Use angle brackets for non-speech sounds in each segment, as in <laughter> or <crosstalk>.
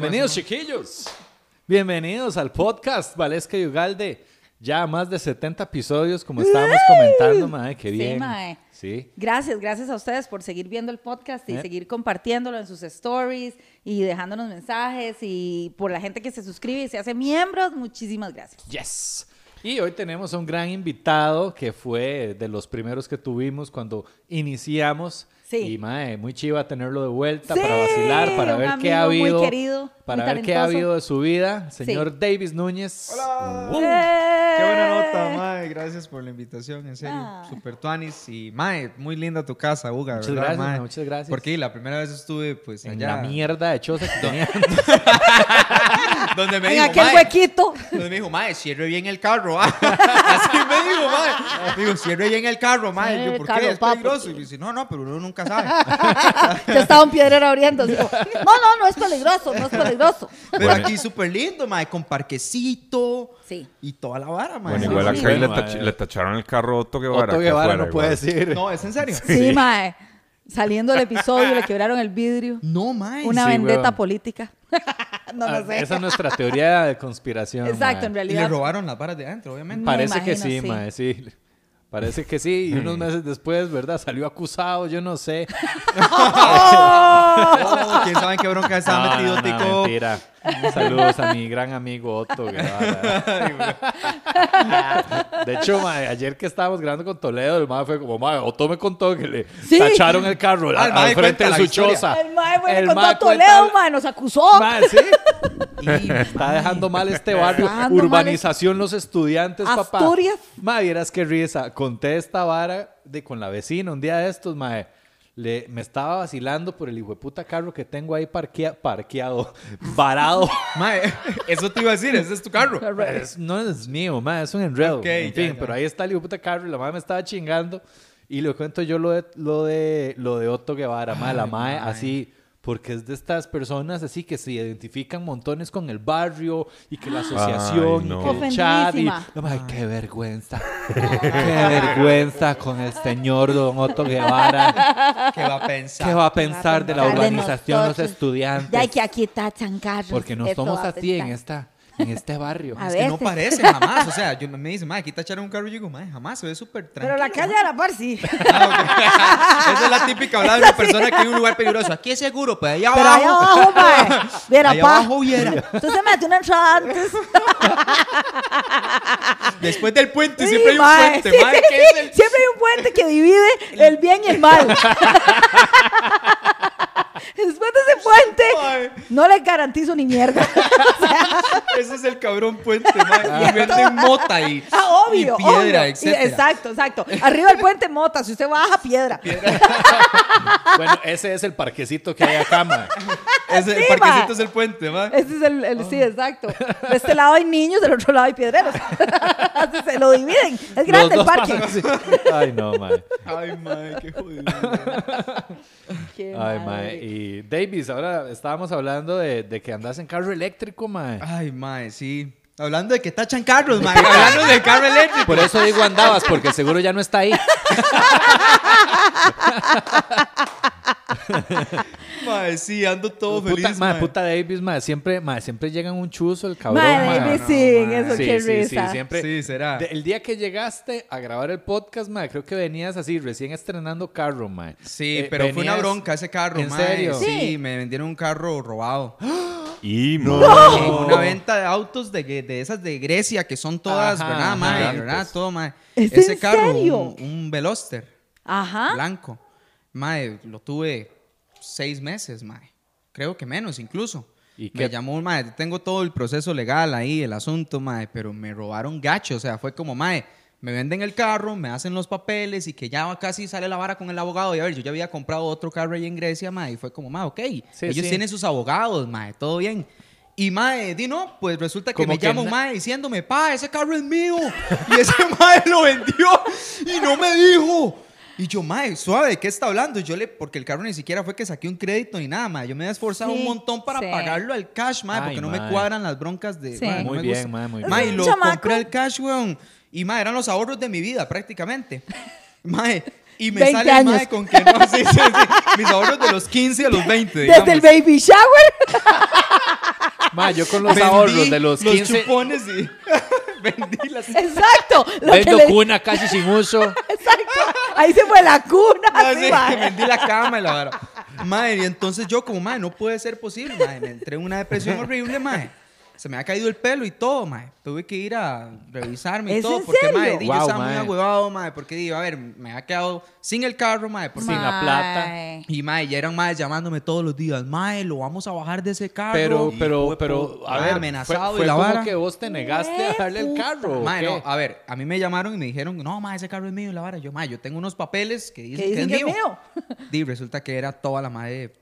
Bienvenidos chiquillos. Bienvenidos al podcast Valesca y Ugalde. Ya más de 70 episodios, como estábamos comentando, mae, qué bien. Sí, mae. Sí. Gracias, gracias a ustedes por seguir viendo el podcast y Eh. seguir compartiéndolo en sus stories y dejándonos mensajes y por la gente que se suscribe y se hace miembros, muchísimas gracias. Yes. Y hoy tenemos a un gran invitado que fue de los primeros que tuvimos cuando iniciamos. Sí. Y mae, muy chiva tenerlo de vuelta Sí, para vacilar, para un ver qué ha amigo muy habido. querido, para muy ver qué ha habido de su vida. Señor Davis Núñez. Hola. Uh. ¡Eh! Qué buena nota, Mae. Gracias por la invitación, en serio. Ah. Super tuanis. Y Mae, muy linda tu casa, Uga, Muchas ¿verdad, gracias, Mae? mae, muchas gracias. Porque la primera vez estuve, pues, En allá. la mierda de choza que tenía. <laughs> <laughs> Donde me En dijo, aquel "Mae", huequito. Donde me dijo, Mae, cierre bien el carro. ah". <laughs> Así me dijo, Mae. Me dijo, cierre bien el carro, Mae. Cierre Yo, ¿por carro, qué? Es peligroso. Y me dice, no, no, pero uno nunca sabe. <laughs> Yo estaba un piedrero abriendo. digo, no, no, no es peligroso, no es peligroso. Pero Bueno. aquí súper lindo, Mae, con parquecito. Sí. Y toda la vara, Mae. Bueno, Sí, igual sí. acá ahí le, tach- tacharon el carro a Otto Guevara. Otto Guevara afuera no puede decir. No, ¿es en serio? Sí, mae. Saliendo del episodio le quebraron el vidrio. No, Mae. Una Sí, vendetta weón. política. <laughs> no Ah, lo sé. Esa es nuestra teoría de conspiración. Exacto, mae. en Y realidad. le robaron las varas de adentro, obviamente. Me Parece que imagino, sí, sí. mae, sí. Parece que sí. Y unos meses después, ¿verdad? Salió acusado, yo no sé. <laughs> Oh, ¿Quién sabe en qué bronca estaba No, metido no, no, Tico? mentira. Saludos a mi gran amigo Otto Guevara. <laughs> De hecho, ayer que estábamos grabando con Toledo, el mae fue como, mae, Otto me contó que le Sí. tacharon el carro al, el al mae frente de su historia. choza. El mae fue El con mae todo cuenta Toledo, mae, nos acusó. Mae, sí. <laughs> Y está dejando mal este barrio. Urbanización los estudiantes, papá. Asturias. Mae, vieras qué risa. Conté esta vara de con la vecina un día de estos, mae. Le, me estaba vacilando por el hijo de puta carro que tengo ahí parquea- parqueado, <laughs> varado. Mae, eso te iba a decir, ese es tu carro. Es- no es mío, mae, es un enredo. En fin, ya. pero ahí está el hijo de puta carro y la madre me estaba chingando. Y le cuento yo lo de, lo de, lo de Otto Guevara, mae, la mae. así, porque es de estas personas así que se identifican montones con el barrio y que la asociación Ay, no. y que el chat. Y, mae, qué vergüenza. qué vergüenza con el señor don Otto Guevara. ¿Qué va a pensar? ¿Qué va a pensar de la de urbanización los estudiantes? Ya hay que aquí carros. Porque no somos así en esta, en este barrio. A Es que no parece jamás. O sea, yo, me dicen, mae, aquí tacharon un carro y yo digo, mae, jamás, se ve súper tranquilo. Pero la calle de la par sí. <laughs> Ah. Esa es la típica hablada de una persona que hay en un lugar peligroso. Aquí es seguro, pues allá Pero abajo. allá abajo, <laughs> mae. Viera, Allá pa. abajo viera. Entonces mete una entrada antes. <laughs> Después del puente Sí, siempre hay un mae, puente, sí. mae. ¿Qué es el Siempre hay un puente que divide el bien y el mal. <laughs> Después de ese puente, no le garantizo ni mierda. <laughs> Ese es el cabrón puente, mae. <laughs> Y venden mota y, Ah, obvio, y piedra, obvio. etcétera. Y- exacto, exacto. Arriba del puente mota, si usted baja, piedra. Bueno, ese es el parquecito que hay acá, mae. Ese, Sí, el parquecito es el puente, mae. Ese es el, el- sí, exacto. De este lado hay niños, del otro lado hay piedreros. Así se lo dividen. Es grande el Los dos parque. pasan así. Ay, no, mae. Ay, mae, qué jodido. Qué Ay, mae. Y Davis, ahora estábamos hablando de, de que andas en carro eléctrico, mae. Ay, mae, sí. Hablando de que tachan carros, mae. Hablando del carro eléctrico. Por eso digo andabas, porque seguro ya no está ahí. <laughs> Mae, sí, ando todo puta, feliz, mae, puta Davis, mae, siempre, mae, siempre llegan un chuzo el cabrón. Mae, no, sí, mae. eso Sí, qué sí, sí, risa. siempre. Sí, será. De- el día que llegaste a grabar el podcast, mae, creo que venías así, recién estrenando carro, mae. Sí, Eh, pero fue una bronca ese carro, ¿En mae. serio? Sí, Sí. me vendieron un carro robado. <gasps> Y En no. una venta de autos de, de esas de Grecia que son todas, Ajá, ¿verdad, mae? ¿Verdad? Todo, mae. ¿Es Ese en carro, serio? Un, un Veloster Ajá. blanco. Mae, lo tuve seis meses, mae. Creo que menos incluso. ¿Y me qué? llamó, mae, tengo todo el proceso legal ahí, el asunto, mae, pero me robaron gacho. O sea, fue como, mae, me venden el carro, me hacen los papeles y que ya casi sale la vara con el abogado. Y a ver, yo ya había comprado otro carro ahí en Grecia, mae, y fue como, mae, ok. Sí, Ellos sí. tienen sus abogados, mae, todo bien. Y mae, di no, pues resulta que me que llama un mae diciéndome, pa, ese carro es mío. <laughs> Y ese mae lo vendió y no me dijo. Y yo, mae, suave, ¿de qué está hablando? Yo le, porque el carro ni siquiera fue que saqué un crédito ni nada, mae. Yo me había esforzado Sí, un montón para sí. pagarlo al cash, mae, Ay, porque no mae. me cuadran las broncas de. Sí. mae, no Muy me bien, gusta. mae, muy bien. Mae, lo chamaco. compré al cash, weón. Y mae, eran los ahorros de mi vida, prácticamente. <laughs> Mae, y me 20 sale el mae años. con que no, sí, sí, sí. Mis ahorros de los 15 a los <laughs> 20. Desde el digamos. baby shower. <laughs> Mae, yo con los Vendí ahorros de los 15 chupones y vendí las Exacto. Lo que vendo le- cuna casi sin uso. Exacto. Ahí se fue la cuna. Ah, sí, mae. vendí la cama y la vara. Madre, y entonces yo como, madre, no puede ser posible, madre. Me entré en una depresión horrible, madre. Se me ha caído el pelo y todo, madre. Tuve que ir a revisarme y ¿Es todo. Porque, serio? madre, di, yo Wow, estaba muy mae. agüevado, madre. Porque, digo, a ver, me ha quedado sin el carro, madre. Porque, Sin la plata. Mae. y, madre, ya eran, madre, llamándome todos los días. Madre, lo vamos a bajar de ese carro. Pero, Y pero, fue pero, a madre, ver, amenazado fue, fue y la como vara. que vos te negaste a darle el carro. ¿o Mae, no, a ver, a mí me llamaron y me dijeron, no, ma, ese carro es mío y la vara. Yo, ma, yo tengo unos papeles que dicen, Que dicen que que es es mío. mío. Y resulta que era toda la madre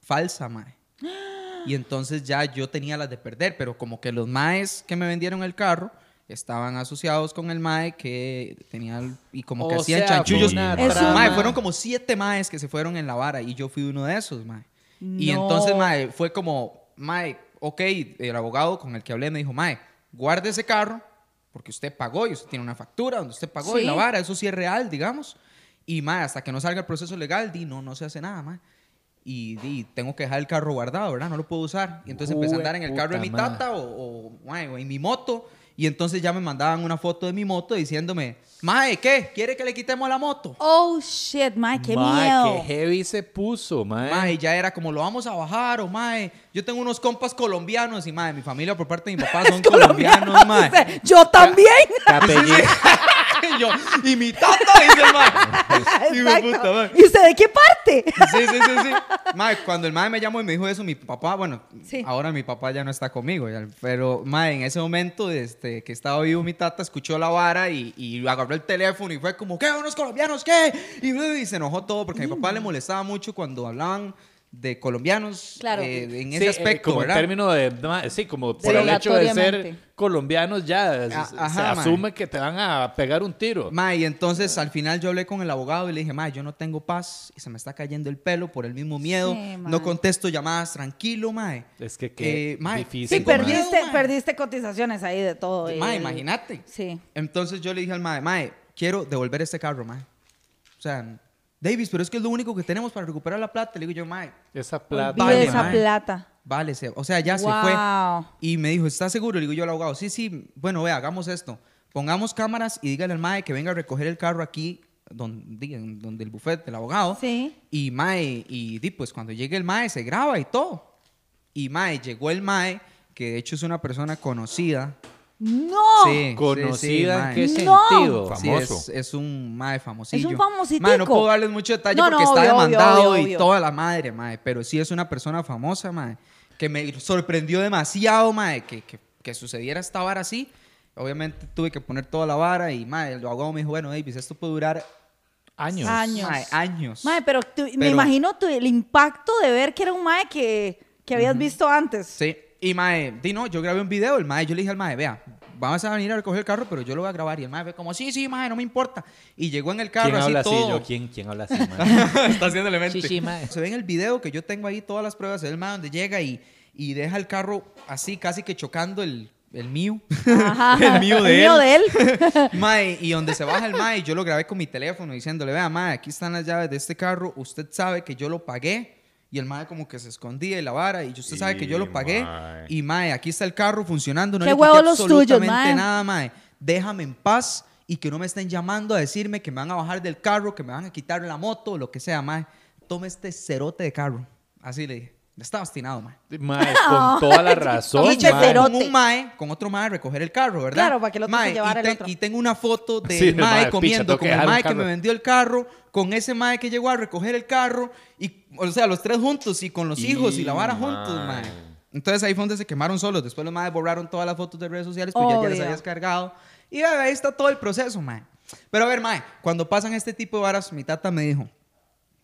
falsa, mae. <gasps> <gasps> Y entonces ya yo tenía las de perder, pero como que los maes que me vendieron el carro estaban asociados con el mae que tenía y como que O hacían sea, chanchullos. Mae, fueron como siete maes que se fueron en la vara y yo fui uno de esos, mae. Y entonces, mae, fue como, mae, ok, el abogado con el que hablé me dijo, mae, guarde ese carro porque usted pagó y usted tiene una factura donde usted pagó y Sí. la vara, eso sí es real, digamos. Y, mae, hasta que no salga el proceso legal, di, no, no se hace nada, mae. Y, di, tengo que dejar el carro guardado, ¿verdad? No lo puedo usar. Y entonces empecé a andar en el carro de mi tata o, o en mi moto. Y entonces ya me mandaban una foto de mi moto diciéndome, mae, ¿qué? ¿Quiere que le quitemos la moto? Oh, shit, mae, qué Mae, miedo. qué heavy se puso, mae. Mae, ya era como lo vamos a bajar o mae. Yo tengo unos compas colombianos y mae, mi familia por parte de mi papá son <laughs> colombianos, mae. <laughs> Yo también. <laughs> <laughs> Y, yo, y mi tata dice el mae. Exacto. puta, mae. ¿Y usted de qué parte? Sí, sí, sí, sí. Mae, cuando el mae me llamó y me dijo eso, mi papá, bueno, Sí. ahora mi papá ya no está conmigo, ya, pero mae, en ese momento este, que estaba vivo mi tata, escuchó la vara y, y agarró el teléfono y fue como, ¿qué? ¿Unos colombianos qué? Y, y se enojó todo porque a mi papá le molestaba mucho cuando hablaban de colombianos Claro. eh, en Sí, ese eh, aspecto, como ¿verdad? en términos de, ma- sí, como por el hecho de ser colombianos ya se- A- se ajá, asume que te van a pegar un tiro. Mae, y entonces al final yo hablé con el abogado y le dije, mae, yo no tengo paz y se me está cayendo el pelo por el mismo miedo. Sí, no contesto llamadas, tranquilo, mae. Es que qué Eh, difícil. Sí, mae. miedo, perdiste, perdiste cotizaciones ahí de todo. y Mae, el- imagínate. Sí. Entonces yo le dije al mae, mae, quiero devolver este carro, mae. O sea, Davis, pero es que es lo único que tenemos para recuperar la plata. Le digo yo, mae, Esa plata. Vale, esa mae. plata. vale, se- o sea, ya se fue. Y me dijo, ¿estás seguro? Le digo yo al abogado, sí, sí, bueno, vea, hagamos esto. Pongamos cámaras y dígale al mae que venga a recoger el carro aquí, donde, donde el buffet del abogado. Sí. Y mae, y di, pues cuando llegue el mae se graba y todo. Y mae, llegó el mae, que de hecho es una persona conocida. No. Sí, sí, Conocida sí, en qué. No. sentido. Sí, Famoso. es, es un mae famosillo. Es un famositico. Mae, no puedo darles mucho detalle No, porque no, está obvio, demandado obvio, y obvio. toda la madre, mae. Pero sí es una persona famosa, mae. Que me sorprendió demasiado, mae, que, que, que sucediera esta vara así. Obviamente tuve que poner toda la vara y, mae, el abogado me dijo, bueno, Davis, esto puede durar Años. Años. mae, años. Mae, pero, tú- me imagino tu- el impacto de ver que era un mae que, que habías visto antes. Sí. Y mae, di no, yo grabé un video, el mae, yo le dije al mae, vea, vamos a venir a recoger el carro, pero yo lo voy a grabar. Y el mae fue como, sí, sí, mae, no me importa. Y llegó en el carro ¿Quién así habla así? Yo, ¿quién, ¿Quién habla así, mae? <laughs> Está haciéndole mente. Sí, sí, mae. Se ve en el video que yo tengo ahí todas las pruebas, se ve el mae donde llega y, y deja el carro así, casi que chocando el, el mío. Ajá. <laughs> el mío de El mío él. de él. <laughs> Mae, y donde se baja el Mae, yo lo grabé con mi teléfono diciéndole, vea, Mae, aquí están las llaves de este carro, usted sabe que yo lo pagué. Y el Mae como que se escondía y la vara, y usted sabe que yo lo pagué. mae. Y Mae, aquí está el carro funcionando, no Qué le huevos los tuyos, absolutamente mae. nada, Mae. Déjame en paz y que no me estén llamando a decirme que me van a bajar del carro, que me van a quitar la moto, lo que sea, Mae. Tome este cerote de carro. Así le dije. Está obstinado, Mae. Mae, con toda la <laughs> razón. Y mae. con un mae, con otro mae a recoger el carro, ¿verdad? Claro, para que el otro se Mae, llevara y, el otro. y tengo una foto del Sí, mae, mae, picha, comiendo que con el mae que me vendió el carro, con ese mae que llegó a recoger el carro, y, o sea, los tres juntos y con los Y, hijos y la vara juntos, mae. Entonces ahí fue donde se quemaron solos. Después los maes borraron todas las fotos de redes sociales, pues ya, ya las Obvio. habías cargado. Y ahí está todo el proceso, mae. Pero a ver, mae, cuando pasan este tipo de varas, mi tata me dijo,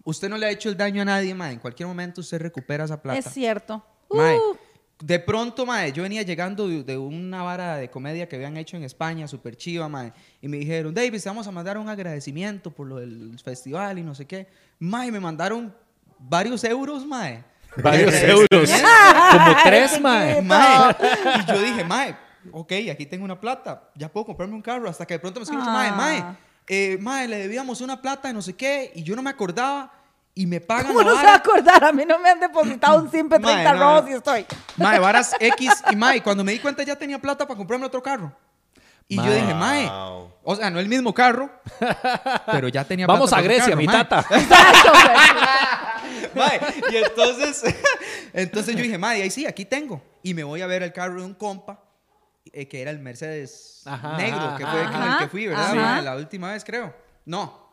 usted no le ha hecho el daño a nadie, mae. En cualquier momento usted recupera esa plata. Es cierto. Mae, Uh, de pronto, mae, yo venía llegando de, de una vara de comedia que habían hecho en España, súper chiva, mae, y me dijeron, David, te vamos a mandar un agradecimiento por lo del festival y no sé qué. Mae, me mandaron varios euros, mae. <laughs> Varios <laughs> euros. <laughs> Como tres, mae. Mae, y yo dije, mae, ok, aquí tengo una plata, ya puedo comprarme un carro. Hasta que de pronto me escribe, mae, Ah. mae, eh, mae, le debíamos una plata de no sé qué, y yo no me acordaba, y me pagan ¿Cómo la no se va a vara. acordar? A mí no me han depositado un simple Mae, 30 no, robos no. y estoy. Mae, varas <laughs> X y Mae, cuando me di cuenta ya tenía plata para comprarme otro carro. Y yo Mae. dije, Mae, o sea, no el mismo carro, pero ya tenía Vamos plata a Grecia, carro, mi mae. tata. <laughs> Exacto. Mae, y entonces, <laughs> entonces yo dije, Mae, ahí sí, aquí tengo. Y me voy a ver el carro de un compa, eh, que era el Mercedes Ajá, negro, ajá, que fue con el ajá, que fui, ¿verdad? ajá. La última vez, creo. No,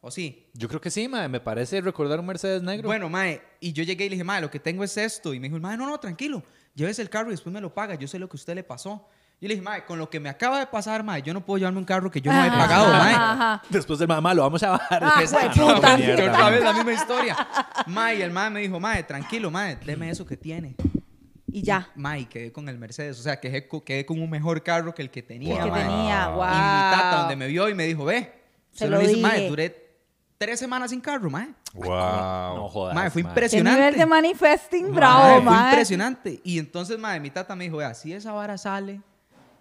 o sí. Yo creo que sí, mae. Me parece recordar un Mercedes negro. Bueno, mae, y yo llegué y le dije, mae, lo que tengo es esto. Y me dijo, mae, no, no, tranquilo, llévese el carro y después me lo paga, yo sé lo que a usted le pasó. Yo le dije, mae, con lo que me acaba de pasar, mae, yo no puedo llevarme un carro que yo no he Ajá, pagado, mae. ajá. Después del mamá lo vamos a bajar. Ah, <laughs> Exacto. güey, puta. Que mierda, otra mae. vez la misma historia. Mae, y el mae me dijo, mae, tranquilo, mae, deme eso que tiene. Y ya. Mae, y quedé con el Mercedes. O sea, quedé, co- quedé con un mejor carro que el que tenía, que mae. tenía, Y wow. mi tata, donde me vio y me dijo, ve. Se Se lo dije. mae, duré tres semanas sin carro, mae. Wow. No jodas. Mae, fue mae. Qué impresionante. nivel de manifesting Mae, bravo, fue mae. impresionante. Y entonces, madre, mi tata me dijo, vea, si esa vara sale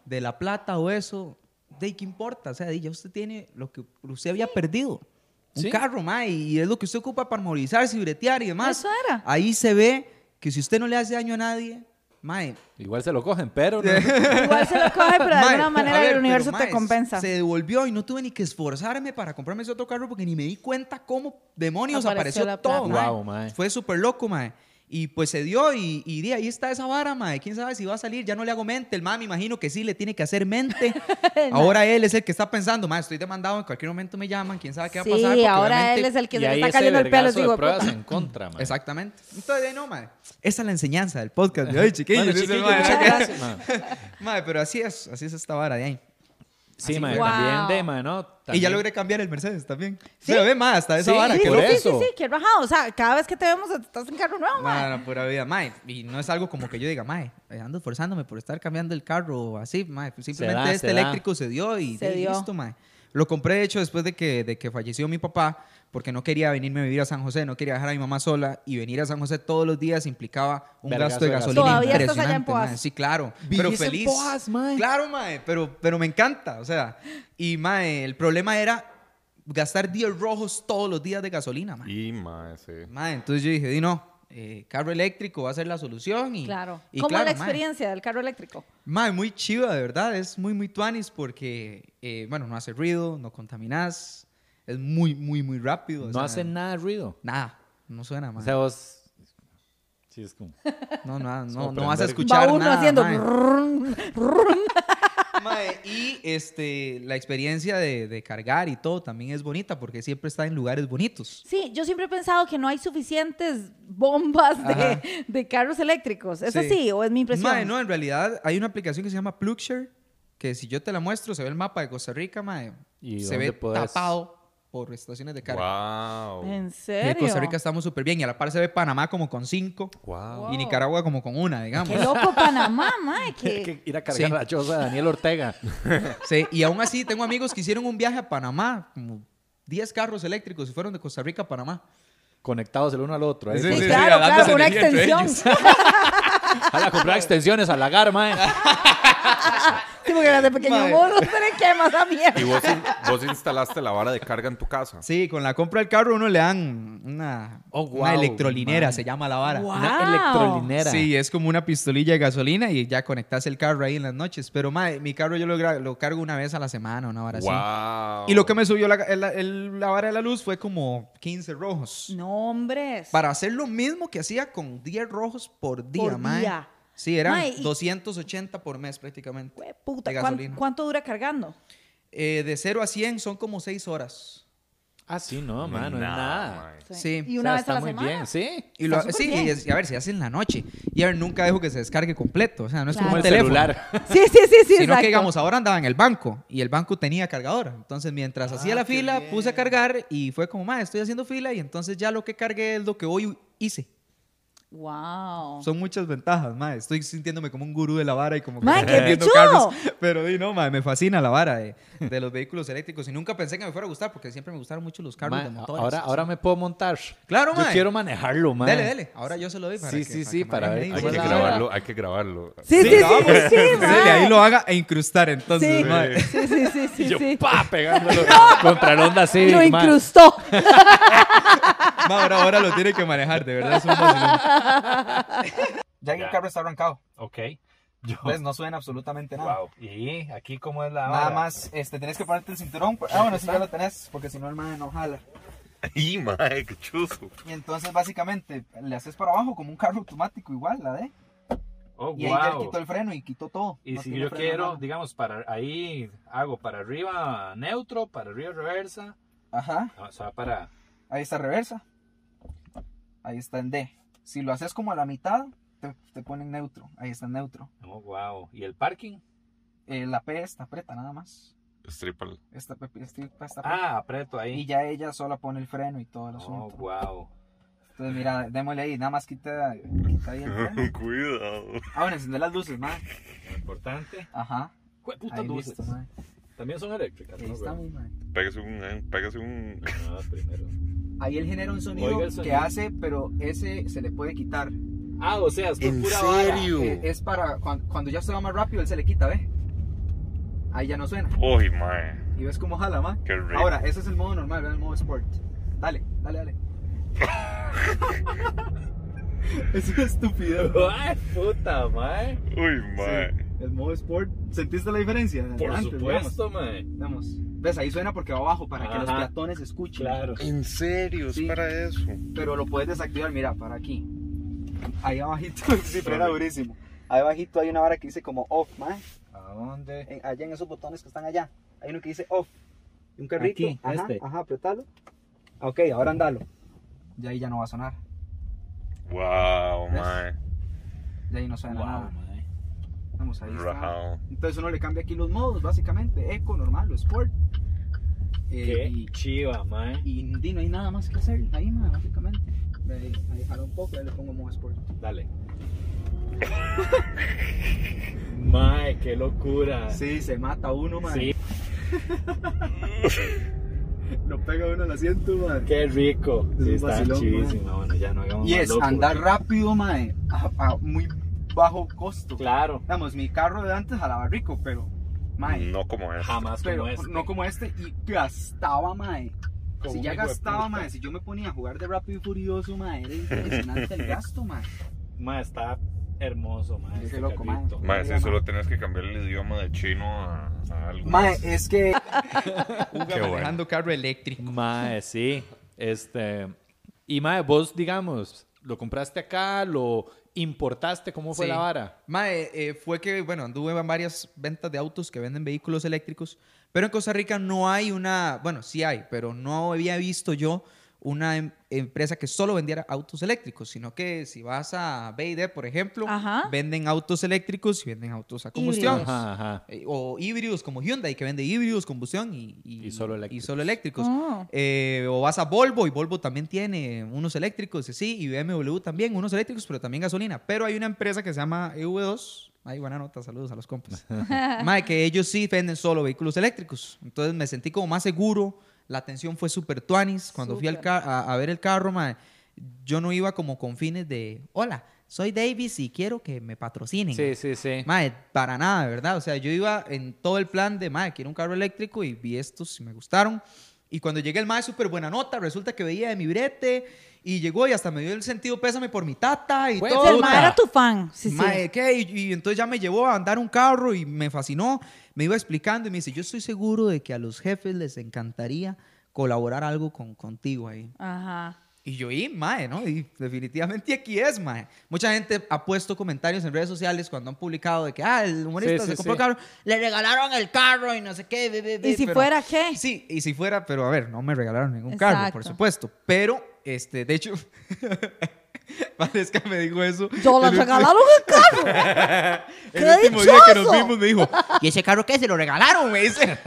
de la plata o eso, ¿de qué importa? O sea, di, ya usted tiene lo que usted había perdido. Un Sí. carro, mae, y es lo que usted ocupa para movilizarse y bretear y demás. Eso era. Ahí se ve que si usted no le hace daño a nadie, mae, Igual se lo cogen, pero no. Igual se lo coge, pero de Mae, alguna manera ver, el universo pero, te mae, compensa. Se devolvió y no tuve ni que esforzarme para comprarme ese otro carro porque ni me di cuenta cómo demonios Apareció apareció, la todo. Wow, mae. Fue súper loco, mae. Y pues se dio y, y de ahí está esa vara, mae. ¿Quién sabe si va a salir? Ya no le hago mente. El mae me imagino que sí le tiene que hacer mente. <laughs> ahora él es el que está pensando, mae, estoy demandado, en cualquier momento me llaman, quién sabe qué va a Sí, pasar. porque ahora él es el que se le está cayendo el pelo. Digo, de pruebas en <laughs> contra, mae. Exactamente. Entonces, de ahí no, mae. Esa es la enseñanza del podcast de hoy, <laughs> chiquillos. Bueno, chiquillos, mae. Mae, pero así es, así es esta vara de ahí. Sí, Así mae, también Wow. de, mae, ¿no? Y ya También- logré cambiar el Mercedes también. ¿Sí? Se ve más hasta esa Sí, vara. Sí, que sí, por sí, eso. sí, sí, qué rajado. O sea, cada vez que te vemos estás en carro nuevo, mae. No, no, pura vida, mae. Y no es algo como que yo diga, mae, ando esforzándome por estar cambiando el carro o así, mae. Simplemente da, este se da. eléctrico se dio y Se dio. listo, mae. Lo compré, de hecho, después de que, de que falleció mi papá, porque no quería venirme a vivir a San José, no quería dejar a mi mamá sola, y venir a San José todos los días implicaba un Vergazo gasto de de gasolina gasolina. ¿Todavía estás impresionante, allá en Poás? mae. Sí, claro. Vivís Pero en feliz. Poás, mae. Claro, mae, pero, pero me encanta, o sea. Y, mae, el problema era gastar 10 rojos todos los días de gasolina, mae. Y más, sí. Mae, entonces yo dije, di no, eh, carro eléctrico va a ser la solución. Y, Claro. y ¿Cómo claro, la mae. experiencia del carro eléctrico? Mae, muy chiva, de verdad. Es muy, muy tuanis porque, eh, bueno, no hace ruido, no contaminas. Es muy, muy, muy rápido. o No sea, hace nada de ruido. Nada, no suena, mae. O sea, vos... Sí, es como... no, no, no, como no vas a escuchar Va uno nada, haciendo... mae. y este, la experiencia de, de cargar y todo también es bonita porque siempre está en lugares bonitos. Sí, yo siempre he pensado que no hay suficientes bombas de, de carros eléctricos. ¿Es Sí. así o es mi impresión? Mae, no, en realidad hay una aplicación que se llama Plugshare, que si yo te la muestro, se ve el mapa de Costa Rica, mae, ¿Y se ve podés? tapado por estaciones de carga. Wow. ¿En Y serio? en Costa Rica estamos súper bien. Y a la par se ve Panamá como con cinco. Wow. Y Nicaragua como con una, digamos. Qué loco Panamá, mae. <laughs> Hay Que... que ir a cargar Sí. la choza de Daniel Ortega. <laughs> Sí, y aún así tengo amigos que hicieron un viaje a Panamá, como 10 carros eléctricos y fueron de Costa Rica a Panamá. Conectados el uno al otro. Ahí Sí, Sí, sí, claro, una extensión. <laughs> A la comprar extensiones, a lagar, mae. <laughs> Sí, porque las de pequeño le quema esa mierda. Y vos, in- vos instalaste la vara de carga en tu casa. Sí, con la compra del carro uno le dan una, Oh, una electrolinera, man. se llama la vara. Una electrolinera. Sí, es como una pistolilla de gasolina y ya conectas el carro ahí en las noches. Pero mae, mi carro yo lo, cargo una vez a la semana, una vara así. Wow. Y lo que me subió la, el- el- la vara de la luz fue como 15 rojos. No, hombres. Para hacer lo mismo que hacía con 10 rojos por día, Por mae. día. Sí, eran Mae, y- 280 por mes prácticamente. Puta, de ¿cuán- gasolina. ¿cuánto dura cargando? Eh, de 0 a 100 son como 6 horas. Ah, sí, no, mano, es Nah, nada. Sí. Y O una sea, vez está a la muy semana. bien, sí. Y lo, Está sí, y, bien. es- y a ver, se hace en la noche. Y a ver, nunca dejo que se descargue completo. O sea, no es como el el teléfono. celular. <laughs> Sí, sí, sí, sí, Sino exacto. que, digamos, ahora andaba en el banco y el banco tenía cargador. Entonces, mientras hacía la fila, puse a cargar y fue como, ma, estoy haciendo fila y entonces ya lo que cargué es lo que hoy hice. Wow. Son muchas ventajas, ma. Estoy sintiéndome como un gurú de la vara y como que Ma, estoy <laughs> ¡qué carros. Pero di, no, ma, me fascina la vara de, de los vehículos eléctricos y nunca pensé que me fuera a gustar porque siempre me gustaron mucho los carros de motores. ahora, ahora me puedo montar. Claro, Yo mae. quiero manejarlo, man. Dele, dele. Ahora yo se lo doy para Sí, que, sí, para sí, que para ver. Hay que grabarlo, hay que grabarlo. Sí, sí, sí, sí, sí, Dele, mae. ahí lo haga e incrustar entonces, Sí. ma. Sí, sí, sí, sí, Y yo, sí. pa, pegándolo <laughs> contra el Honda Civic, Lo incrustó. <laughs> Ma, ahora, ahora lo tiene que manejar, de verdad es un. <laughs> Ya el carro está arrancado. Ok. Yo, Pues no suena absolutamente nada. wow. ¿Y aquí cómo es la Nada más, este, tenés que ponerte el cinturón. Ah, bueno, sí ya lo tenés, porque si no el madre no jala. ¡Y, mae, qué chuzo! Y entonces, básicamente, le haces para abajo como un carro automático igual, la de. Oh, Y ahí ya wow. quitó el freno y quitó todo. Y No si yo quiero, nada. digamos, para ahí hago para arriba neutro, para arriba reversa, Ajá, o sea, para... ahí está reversa. Ahí está en D. Si lo haces como a la mitad, te, te pone en neutro. Ahí está en neutro. Oh, wow. ¿Y el parking? Eh, la P está aprieta nada más. Stripal. Esta esta. Ah, aprieto Y ahí. ya ella sola pone el freno y todo el Oh, asunto. wow. Entonces, mira, démosle ahí, nada más quita, quita ahí el <laughs> freno. Cuidado. Ah, bueno, encender las luces, man. Lo importante. Ajá. Putas Ahí luces. listo. También son eléctricas, Ahí ¿no? está, man. Pégase un, eh, pégase un. Ah, primero. Ahí él genera un sonido, que hace, pero ese se le puede quitar. Ah, o sea, es por ¿En pura serio? Eh, es para, cuando, cuando ya se va más rápido, él se le quita, ¿ve? Ahí ya no suena. Uy, mae. Y ves cómo jala, man. Qué rico. Ahora, ese es el modo normal, ve el modo sport. Dale, dale, dale. <laughs> es una estupidez. Ay, puta, mae. Uy, mae. El modo sport, ¿sentiste la diferencia? Por Antes, supuesto, mae. Digamos, ¿Ves? Ahí suena porque va abajo para que los peatones escuchen. Claro. ¿En serio? Sí. ¿Es para eso? Pero lo puedes desactivar, mira, para aquí. Ahí abajito, <laughs> sí, pero era durísimo. Ahí abajito hay una vara que dice como off, man. ¿A dónde? En- allá en esos botones que están allá. Hay uno que dice off. Y un carrito. Aquí, ajá, este. Ajá, apretalo. Ok, ahora andalo. Y ahí ya no va a sonar. Wow, ¿Ves? mae. Y ahí no suena Wow, nada. mae. Vamos, ahí está. Entonces uno le cambia aquí los modos, básicamente. Eco, normal o sport. Eh, Qué y, chiva, mae. y di, no hay nada más que hacer ahí, man, básicamente. Ahí, ahí jalo un poco, ahí le pongo modo sport. Dale. <laughs> Mae, qué locura. Sí, se mata uno, man. Sí, <laughs> Lo pega uno al asiento, man. qué rico. Es Sí, está chivísimo. Bueno, ya no hagamos Y es andar rápido, mae, a, a muy bajo costo. Claro. Vamos, mi carro de antes jalaba rico, pero, mae, No como es. Jamás pero como este. no como este y gastaba, mae. Como si ya gastaba, mae, si yo me ponía a jugar de rápido y furioso, mae, era impresionante el gasto, mae. Mae, está hermoso, mae. Qué ese loco, mae. Mae, si solo tenés que cambiar el idioma de chino a, a algo. Mae, más. es que <laughs> Qué bueno. carro eléctrico. Mae, sí. Este. Y mae, vos, digamos, lo compraste acá, lo importaste, ¿cómo fue Sí. la vara? Mae, eh, fue que, bueno, anduve en varias ventas de autos que venden vehículos eléctricos, pero en Costa Rica no hay una, bueno, sí hay, pero no había visto yo una em- empresa que solo vendiera autos eléctricos, sino que si vas a BID, por ejemplo, Ajá. venden autos eléctricos y venden autos a combustión. Ajá, ajá. Eh, O híbridos como Hyundai, que vende híbridos, combustión y, Y solo eléctricos. y solo eléctricos. Oh. Eh, o vas a Volvo y Volvo también tiene unos eléctricos, sí, y BMW también, unos eléctricos, pero también gasolina. Pero hay una empresa que se llama EV2. Ay, buena nota, saludos a los compas. <laughs> Mae, que ellos sí venden solo vehículos eléctricos. Entonces me sentí como más seguro. La atención fue súper tuanis. Cuando fui al a, a ver el carro, mae, yo no iba como con fines de, hola, soy Davis y quiero que me patrocinen. Sí, sí, sí. Mae, para nada, ¿verdad? O sea, yo iba en todo el plan de, mae, quiero un carro eléctrico y vi estos y me gustaron. Y cuando llegué el mae, súper buena nota, resulta que veía de mi brete y llegó y hasta me dio el sentido pésame por mi tata y Güey, todo. El mae era tu fan. Sí, sí. Mae, ¿qué? Y, y entonces ya me llevó a andar un carro y me fascinó. Me iba explicando y me dice, yo estoy seguro de que a los jefes les encantaría colaborar algo con, contigo ahí. Ajá. Y yo, y mae, ¿no? Y definitivamente aquí es, mae. Mucha gente ha puesto comentarios en redes sociales cuando han publicado de que, ah, el humorista Sí, sí, se compró sí. el carro, le regalaron el carro y no sé qué. be, be, be", ¿Y si pero- fuera qué? Sí, y si fuera, pero a ver, no me regalaron ningún carro, por Exacto. supuesto. Pero, este, de hecho, <laughs> Valesca me dijo eso. Yo le regalaron el carro. <laughs> El ¡Qué último día que nos vimos me dijo, ¿y ese carro qué? Se lo regalaron, me dice.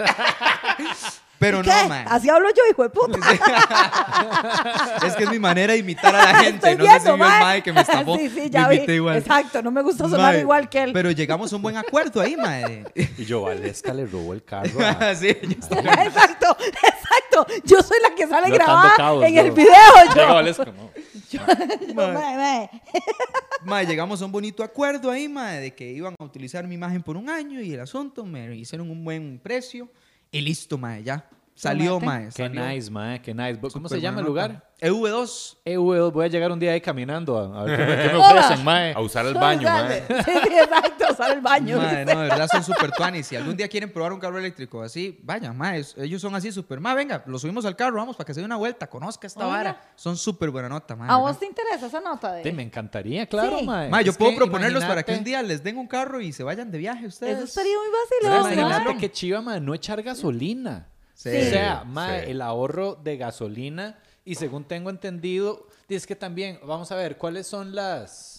Pero ¿Y no, mae. Así hablo yo, hijo de puta. <laughs> Es que es mi manera de imitar a la gente. Estoy no sé si viendo, vio el mae. que me <laughs> estafó. Sí, sí, me ya vi. imité igual. Exacto, no me gusta sonar Mae, igual que él. Pero llegamos a un buen acuerdo ahí, mae. Y yo, Valesca le robó el carro. a- <laughs> sí, yo exacto, exacto. Yo soy la que sale atando grabada cabos, en yo. el video. Llega Yo, Valesca, no. yo- mae, mae. Mae, llegamos a un bonito acuerdo ahí, mae, de que iban a utilizar mi imagen por un año y el asunto, me hicieron un buen precio y listo, mae. Salió, mae. Qué salió. nice, mae, qué nice. ¿Cómo se llama el lugar? nota. EV2. Eh, güey, voy a llegar un día ahí caminando a, a ver qué me, qué me <laughs> ofrecen, mae. A usar el baño, mae. Sí, <laughs> sí, exacto, sale el baño. Mae, no, de verdad son súper tuanis. Si algún día quieren probar un carro eléctrico así, vayan, mae. Ellos son así súper. Mae, venga, lo subimos al carro, vamos, para que se dé una vuelta, conozca esta Oiga. vara. Son súper buena nota, mae. ¿A vos te interesa esa nota de Sí, me encantaría, claro, Sí. mae. Mae, yo Es puedo proponerlos para que un día les den un carro y se vayan de viaje ustedes. Eso estaría muy Pero vacilón, Imagínate qué chiva, mae, no echar gasolina. Sí. O sea, mae, Sí. el ahorro de gasolina y según tengo entendido, es que también, vamos a ver, ¿cuáles son las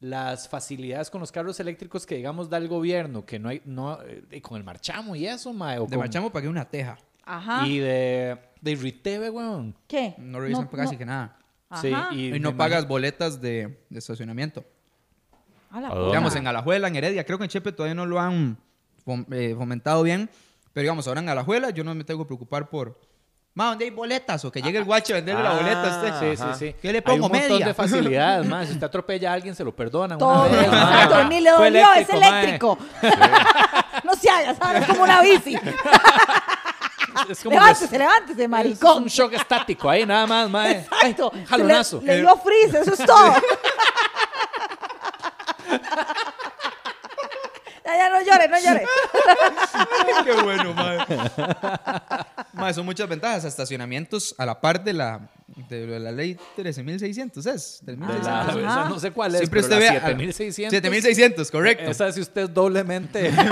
las facilidades con los carros eléctricos que digamos da el gobierno, que no hay no eh, con el marchamo y eso, mae, o De con- marchamo pagué una teja. Ajá. y de de Riteve, weón. ¿Qué? No revisan casi no. que nada. Sí, Ajá. y, Y no me pagas boletas de, de estacionamiento. A la. Digamos, en Alajuela, en Heredia, creo que en Chepe todavía no lo han fom- eh, fomentado bien. Pero digamos, ahora en Alajuela yo no me tengo que preocupar por. Ma, ¿dónde hay boletas? O que llegue el guache a venderle la Ah, boleta a usted. Sí, sí, sí. ¿Qué le Hay pongo un montón media? de facilidades, <laughs> más. Si usted atropella a alguien, se lo perdonan. Todo, una vez, mae. exacto, ni le dolió, es eléctrico. <laughs> no se haga, ¿sabes? Es como una bici. <laughs> Es como levántese, que- levántese, es maricón. un shock estático ahí, nada más, mae. Exacto. Ay, jalonazo. Le, le dio freeze, eso es todo. Ya, ya, no llore, no llore. <laughs> Qué bueno, mae. Mae, son muchas ventajas. Estacionamientos a la par de la, de la ley 13.600, ¿es? Del De 1.600. la- no sé cuál es, Siempre pero usted ve. la al- 7600. 7.600, correcto. Esa si usted es doblemente. <laughs>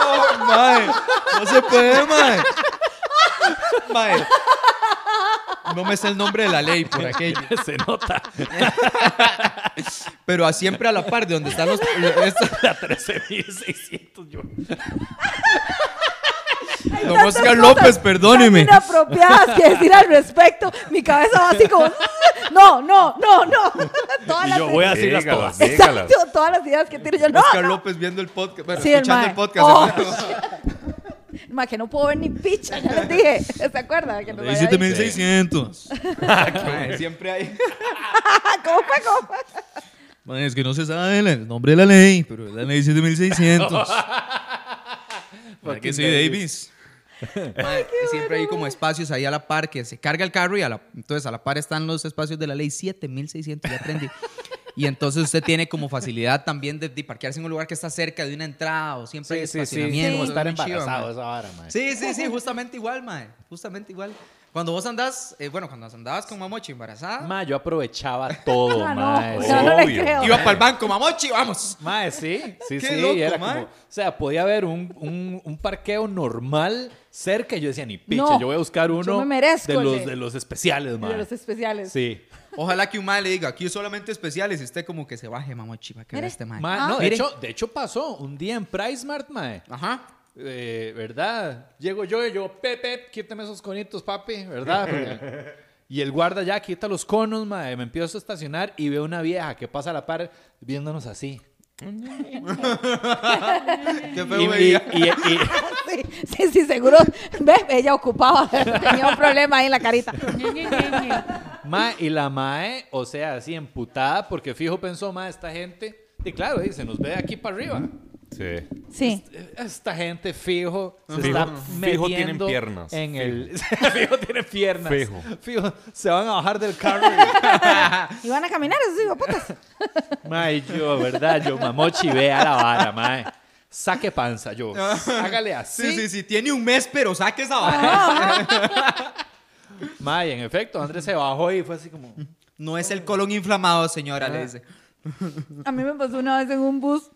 Oh, mae. No se puede, mae. Mae. No me sé el nombre de la ley por <laughs> aquello. se nota. Pero a siempre a la par de donde están los. <laughs> estos- <laughs> La 13600 yo. Don Oscar López, perdóneme. Inapropiadas que decir al respecto. Mi cabeza va así como. No, no, no, no. <laughs> Todas Y las yo voy a decirlas todas. dígalas. Exacto, todas las ideas que tiro yo. No, Oscar no. López viendo el podcast. Bueno, Sí, escuchando el podcast. Oh, ¿no? Ma, que no puedo ver ni picha, ya les dije. ¿Se acuerdan? Que nos Ley había dicho? 7600. Mae, Siempre hay. ¿Cómo fue? ¿Cómo fue? Mae, es que no se sabe el nombre de la ley, pero es la ley 7600. <laughs> Mae, que soy Davis. <laughs> Mae, y siempre hay como espacios ahí a la par que se carga el carro y a la, entonces a la par están los espacios de la ley 7600, ya aprendí. Y entonces usted tiene como facilidad también de, de parquearse en un lugar que está cerca de una entrada o siempre hay Sí, sí, sí. Como estar muy chiva, embarazado mae. esa vara, mae. Sí, sí, sí, justamente igual, mae. Justamente igual. Cuando vos andás, eh, bueno, cuando andabas con Mamochi embarazada, Mae, yo aprovechaba todo, <laughs> Ah, no, sea, no le Obvio. creo. iba para el banco, Mamochi, vamos. Mae, sí, sí, Qué sí. loco, era como, o sea, podía haber un, un, un parqueo normal cerca y yo decía, ni picha, No, yo voy a buscar yo uno me merezco de los, de- los especiales, mae. De los especiales. Sí. Ojalá que un mae le diga, aquí es solamente especiales y usted como que se baje, Mamochi, para que vea este mae. Mae, Ah. no, de hecho, de hecho pasó un día en PriceMart, mae. Ajá. Eh, ¿Verdad? Llego yo y yo, Pepe, quítame esos conitos, papi, ¿verdad? <laughs> Y el guarda ya quita los conos, mae. Me empiezo a estacionar y veo una vieja que pasa a la par viéndonos así. <laughs> Qué Y, feo y- y- y- <laughs> Sí, sí, sí, seguro. Ve, ella ocupaba. Tenía un problema ahí en la carita. Ma, y la mae, o sea, así emputada, porque fijo pensó, ma, esta gente, y claro, y se nos ve de aquí para arriba. Sí. Sí. Esta gente fijo se Fijo- está fijo tienen metiendo piernas, En fijo. el <laughs> fijo tiene piernas. Fijo. Fijo, se van a bajar del carro. Y <laughs> van a caminar esos hijos putas. <laughs> Mae, yo, ¿verdad? Yo, mamochi, vea la vara, mae. Saque panza, yo. Hágale así. Sí, sí, sí, tiene un mes, pero saque esa vara. Mae, en efecto, Andrés se bajó y fue así como... No es el colon inflamado, señora, le dice. A mí me pasó una vez en un bus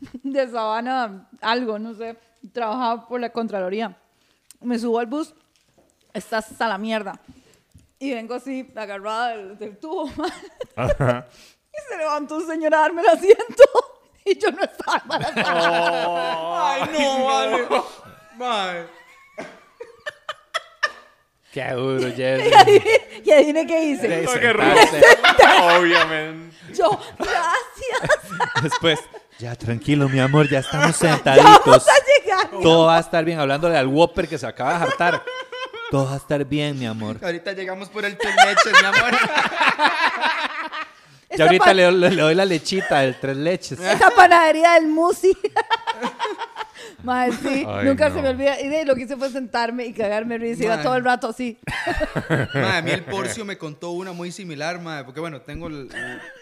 <laughs> de Sabana, algo, no sé. Trabajaba por la Contraloría. Me subo al bus, está hasta la mierda. Y vengo así, agarrada del, del tubo. <laughs> Ajá. Y se levantó un señor a darme el asiento. <laughs> Y yo no estaba embarazada. Ay, no, vale. Mae. Qué duro, Jesse. Y adivine, y adivine qué hice. Qué sentarse. Obviamente. Yo, gracias. Después, ya tranquilo, mi amor, ya estamos <laughs> Ya sentaditos. vamos a llegar. Todo va a estar bien. Hablándole al Whopper que se acaba de hartar. Todo va a estar bien, mi amor. Ahorita llegamos por el tres leches, mi amor. <laughs> Ya ahorita le, le- le doy la lechita del tres leches. Esa panadería del Musi. <laughs> Mae, sí, Ay, nunca no. se me olvida. Y de lo que hice fue sentarme y cagarme risa. Iba todo el rato así. <laughs> Mae, a mí el Porcio me contó una muy similar, mae, porque bueno, tengo el-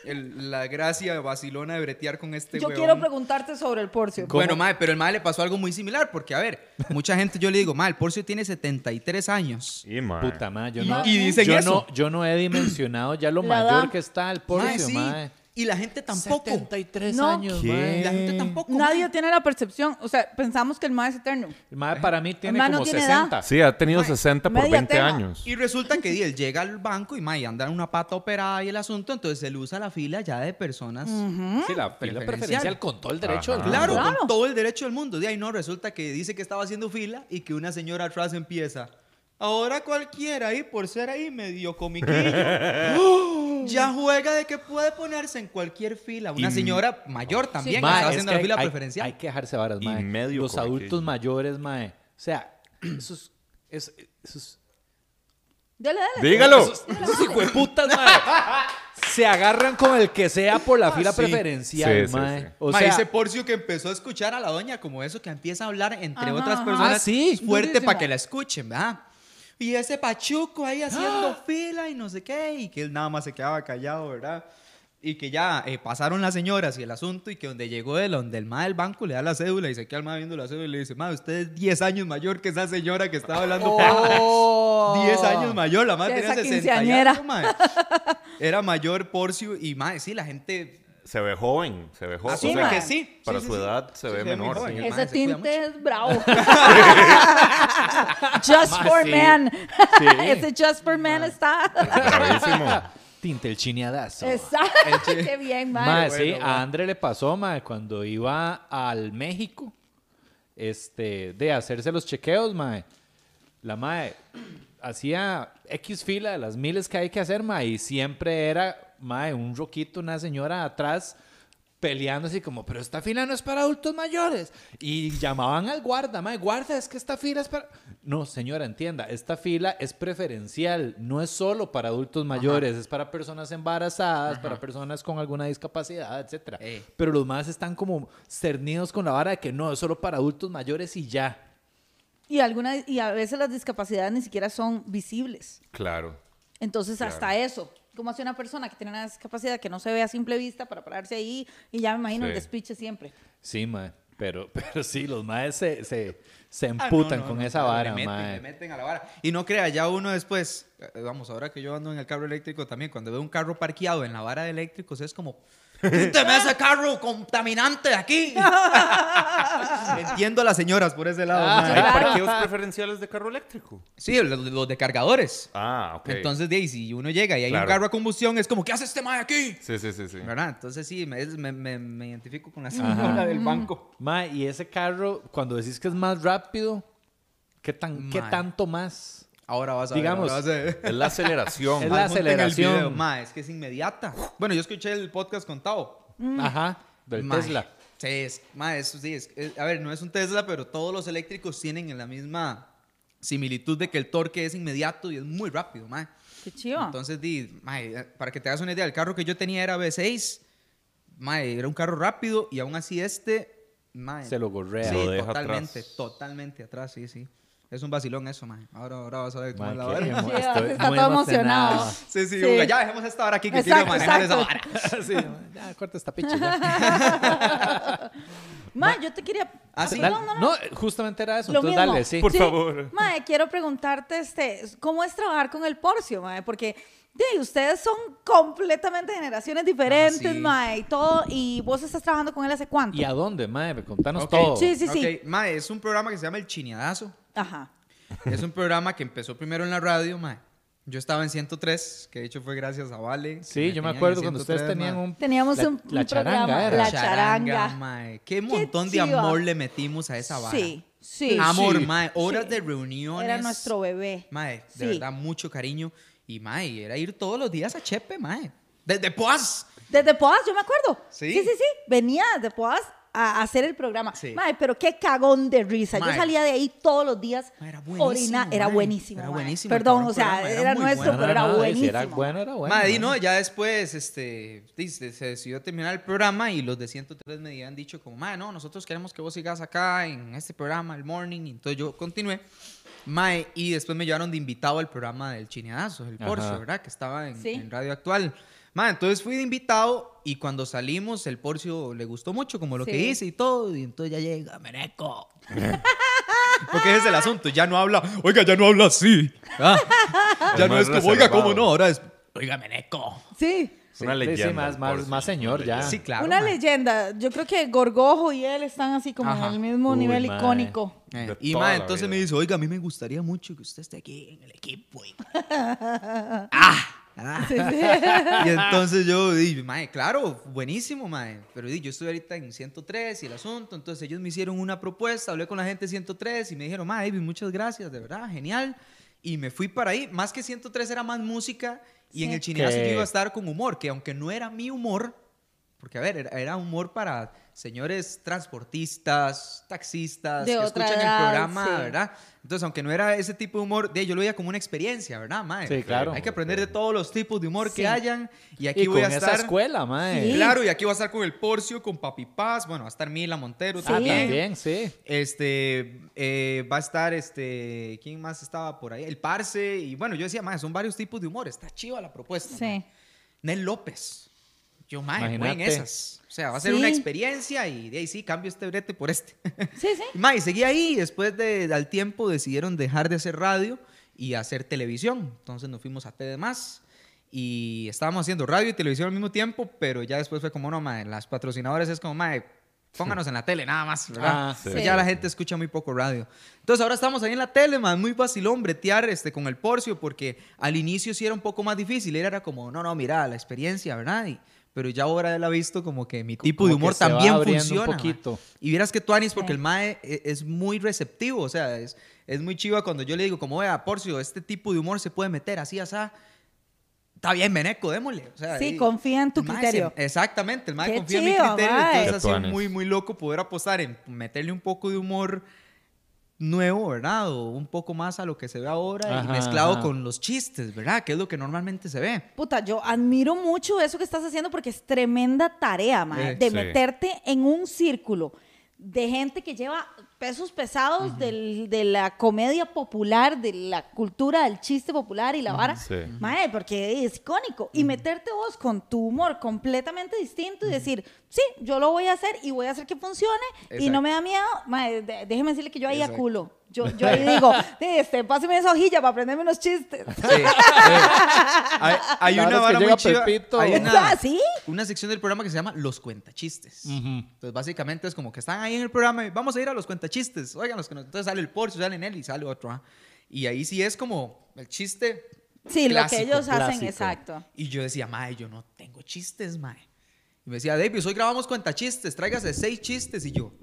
el- la gracia vacilona de bretear con este Yo quiero preguntarte sobre el porcio. Bueno, mae, pero el mae le pasó algo muy similar, porque a ver, mucha gente yo le digo, mae, el Porcio tiene 73 años. Y, mae. Puta madre, yo Y- no, y dicen yo eso. no, yo no he dimensionado ya lo La mayor edad. que está el Mae, porcio, sí, mae. Y la gente tampoco. 73 No. años, ¿Qué? La gente tampoco. Nadie mae. tiene la percepción. O sea, pensamos que el mae es eterno. El mae para mí tiene mae no como tiene 60. Sí, ha tenido Mae, 60 por media 20 tema. años. Y resulta que él llega al banco y mae, anda en una pata operada y el asunto, entonces él usa la fila ya de personas. Sí, la fila Preferencial. preferencial con todo el derecho del Ajá. mundo. Claro, Claro. con todo el derecho del mundo. De ahí no, resulta que dice que estaba haciendo fila y que una señora atrás empieza. Ahora cualquiera ahí, por ser ahí medio comiquillo, <laughs> ya juega de que puede ponerse en cualquier fila. Una Y- señora mayor también, que Mae, estaba es haciendo que la hay- fila hay- preferencial. Hay que dejarse varas, Y mae. medio Los adultos mayores, mae. O sea, <clears throat> esos, es- esos, Dale, dale. Dígalo. esos, esos hijueputas, mae. <laughs> Se agarran con el que sea por la fila sí. preferencial, Sí, sí, mae. sí. O Ma, sea, ese Porcio que empezó a escuchar a la doña como eso, que empieza a hablar entre Ajá, otras ajá. personas Ah, sí, fuerte durísimo. para que la escuchen, ¿verdad? Y ese pachuco ahí haciendo <gasps> fila y no sé qué, y que él nada más se quedaba callado, ¿verdad? Y que ya eh, pasaron las señoras y el asunto, y que donde llegó él, donde el ma del banco le da la cédula y se queda el ma viendo la cédula y le dice, ma, usted es 10 años mayor que esa señora que estaba hablando. Oh. 10 <laughs> años mayor, la madre tenía esa 60 y quinceañera. algo, mae. <laughs> Era mayor Porcio y, ma, sí, la gente Se ve joven, se ve joven. asume mae. que sí. Para Sí, su sí, edad se Sí, ve se ve menor. joven. Ese tinte es bravo. <laughs> <laughs> just for sí. men. Sí. <laughs> Ese just for men está. Bravísimo. <laughs> Tinte el chineadazo. Exacto. Qué bien, Mae, mae. sí, bueno, a mae. André le pasó, mae, cuando iba al México, este, de hacerse los chequeos, mae. La mae hacía X fila de las miles que hay que hacer, mae, y siempre era, mae, un roquito, una señora atrás peleando así como, pero esta fila no es para adultos mayores. Y llamaban al guarda, mae, guarda, es que esta fila es para... No, señora, entienda, esta fila es preferencial, no es solo para adultos mayores, es para personas embarazadas, para personas con alguna discapacidad, etcétera. Eh. Pero los más están como cernidos con la vara de que no, es solo para adultos mayores y ya. Y, alguna, y a veces las discapacidades ni siquiera son visibles. Claro. Entonces, Claro. hasta eso. Como hace una persona que tiene una discapacidad que no se ve a simple vista para pararse ahí? Y ya me imagino el Sí. despiche siempre. Sí, mae. Pero, <laughs> pero sí, los maes se, se, se Ah, no, emputan no, con no, esa vara, le meten, mae. le meten a la vara. Y no crea, ya uno después, eh, vamos, ahora que yo ando en el carro eléctrico también, cuando veo un carro parqueado en la vara de eléctricos es como, quíteme <laughs> ese carro contaminante de aquí. <laughs> Entiendo a las señoras por ese lado. Ah. ¿Hay Claro. parqueos preferenciales de carro eléctrico? Sí, los, los de cargadores. Ah, ok. Entonces, de ahí, si uno llega y hay Claro. un carro a combustión, es como, ¿qué hace este mae aquí? Sí, sí, sí, sí. ¿Verdad? Entonces sí, me, me, me- me identifico con la señora del banco. Mae, y ese carro, cuando decís que es más rápido, ¿qué, tan, ¿qué tanto más? Ahora vas a ver, Digamos, ahora vas a ver. <laughs> Es la aceleración. Es la aceleración. video, ma, es que es inmediata. Bueno, yo escuché el podcast con Tao. Ajá, del Ma, Tesla. Sí, es, ma, eso sí, es, es- a ver, no es un Tesla, pero todos los eléctricos tienen en la misma similitud de que el torque es inmediato y es muy rápido, mae. Qué chido. Entonces, di, mae, eh, para que te hagas una idea, el carro que yo tenía era V6, mae, era un carro rápido y aún así este, mae, Se lo gorrea. Sí, Lo deja totalmente, atrás. totalmente atrás, sí, sí. Es un vacilón eso, mae. Ahora, ahora vas a ver cómo Ma, es la emo- Sí, estoy está muy todo emocionado. Sí, sí, Sí. Uga, ya dejemos esta hora aquí que Exacto, quiero manejar esa exacto. vara. <laughs> sí, ya, corta esta picha ya. <laughs> Ma, yo te quería. Ah, sí. perdón, Dale. No, justamente era eso. Lo Entonces, mismo. dale, sí. Por favor. Mae, quiero preguntarte, este, ¿cómo es trabajar con el Porcio, mae? Porque de, ustedes son completamente generaciones diferentes, Ah, sí. mae, y todo, y vos estás trabajando con él hace cuánto? ¿Y a dónde, mae? Contanos todo. Sí, sí, sí. Mae, es un programa que se llama El Chineadazo. Ajá. Es un programa que empezó primero en la radio, mae. Yo estaba en 103, que de hecho fue gracias a Vale. Sí, yo me acuerdo cuando ustedes 103, tenían un... Teníamos la, un, la un charanga programa, era. La charanga. mae. Qué montón de chiva. amor le metimos a esa vara. Sí, sí. Amor, Sí. mae. Horas Sí. de reuniones. Era nuestro bebé. Mae, de Sí. verdad, mucho cariño. Y, mae, era ir todos los días a Chepe, mae. Desde Poas. Desde Poas, yo me acuerdo. Sí. Sí, sí, sí. Venía desde Poas a hacer el programa. Sí. Pero qué cagón de risa. Yo salía de ahí todos los días. Era buenísimo, orina- Era buenísimo. Era buenísimo Perdón, o sea, programa, era nuestro, bueno. pero era No, buenísimo. Si era bueno, era bueno. Mae. no, ya después, este, se, decidió terminar el programa y los de 103 me habían dicho como, mae, no, nosotros queremos que vos sigas acá en este programa, el morning. Y entonces yo continué. Mae, y después me llevaron de invitado al programa del Chineadazo, el. Porsche, ¿verdad? Que estaba en, Sí. en Radio Actual. Entonces fui de invitado y cuando salimos el Porcio le gustó mucho como lo que Sí. hice y todo. Y entonces ya llega, Meneco. <laughs> Porque ese es el asunto, ya no habla, oiga, ya no habla así. Ah, ya no más es como, oiga. ¿cómo no? Ahora es, oiga, Meneco. Sí. Una Sí, sí, leyenda. más, más, Porcio, más señor una ya. leyenda. Sí, claro. Una leyenda. Yo creo que Gorgojo y él están así como Ajá. en el mismo Uy, nivel icónico. Eh, y la entonces vida. me dice, oiga, a mí me gustaría mucho que usted esté aquí en el equipo. <laughs> ¡Ah! Ah. <laughs> y entonces yo dije, mae, claro, buenísimo, mae. Pero yo estoy ahorita en 103 y el asunto. Entonces ellos me hicieron una propuesta, hablé con la gente de 103 y me dijeron, mae, David, muchas gracias, de verdad, genial. Y me fui para ahí. Más que 103 era más música y en Sí. el chineazo Que- yo iba a estar con humor, que aunque no era mi humor, porque a ver, era, era humor para señores transportistas, taxistas, De que otra escuchan edad, el programa, sí. ¿verdad? Entonces, aunque no era ese tipo de humor, de, yo lo veía como una experiencia, ¿verdad, mae? Sí, claro. Hay que aprender de todos los tipos de humor Sí. que hayan. Y aquí Y voy con a esa estar. escuela, mae. Sí. Claro, y aquí voy a estar con el Porcio, con Papi Paz. Bueno, va a estar Mila Montero Sí. Ah, también. también, sí. Este, eh, va a estar, este, ¿quién más estaba por ahí? El Parse. Y bueno, yo decía, mae, son varios tipos de humor. Está chiva la propuesta. Sí. mae. Nel López. Yo, mae, voy en esas. O sea, va a ser Sí. una experiencia y de ahí sí, cambio este brete por este. <laughs> Sí, sí. Y, mae, seguí ahí y después de, al tiempo decidieron dejar de hacer radio y hacer televisión. Entonces nos fuimos a TD Más y estábamos haciendo radio y televisión al mismo tiempo, pero ya después fue como, no, mae, las patrocinadoras es como, mae, pónganos en la tele nada más, ¿verdad? Ah, sí. Pues Ya la gente escucha muy poco radio. Entonces ahora estamos ahí en la tele, man, muy vacilón bretear este, con el Porcio, porque al inicio sí era un poco más difícil, era como, no, no, mira, la experiencia, ¿verdad? Y- pero ya ahora él ha visto como que mi tipo Como de humor también un funciona. man. poquito. Y vieras que Tuanis, porque Sí. el Mae e- es muy receptivo, o sea, es, es muy chiva cuando yo le digo, como, vea, Porcio, este tipo de humor se puede meter así, así. Está bien, Beneco, démosle. O sea, Sí, y- confía en tu criterio. se- exactamente, el Mae confía en mi chido, criterio. mae. Entonces ha sido muy, muy loco poder apostar en meterle un poco de humor nuevo, ¿verdad? O un poco más a lo que se ve ahora y mezclado ajá. con los chistes, ¿verdad? Que es lo que normalmente se ve. Puta, yo admiro mucho eso que estás haciendo porque es tremenda tarea, mae, Eh, de sí. meterte en un círculo de gente que lleva pesos pesados del- de la comedia popular, de la cultura del chiste popular y la vara. Sí. Mae, porque es icónico. Y meterte vos con tu humor completamente distinto y decir, sí, yo lo voy a hacer y voy a hacer que funcione y no me da miedo. Mae, déjeme decirle que yo ahí Exacto. aculo. Yo, yo ahí digo, "Sí, este, páseme esa hojilla para aprenderme unos chistes. Sí. Eh, hay hay La una verdad es que vara muy chiva. Pepito. Hay una, sea, ¿sí? una sección del programa que se llama Los Cuentachistes. Ujú. Entonces, básicamente es como que están ahí en el programa y vamos a ir a los cuentachistes. Oigan, los que nos- entonces sale el Porsche, sale él y sale otro. ¿ah? Y ahí sí es como el chiste. Sí, lo que clásico, ellos hacen, clásico. exacto. Y yo decía, mae, yo no tengo chistes, mae. Y me decía, David, hoy grabamos cuentachistes, tráigase seis chistes. Y yo,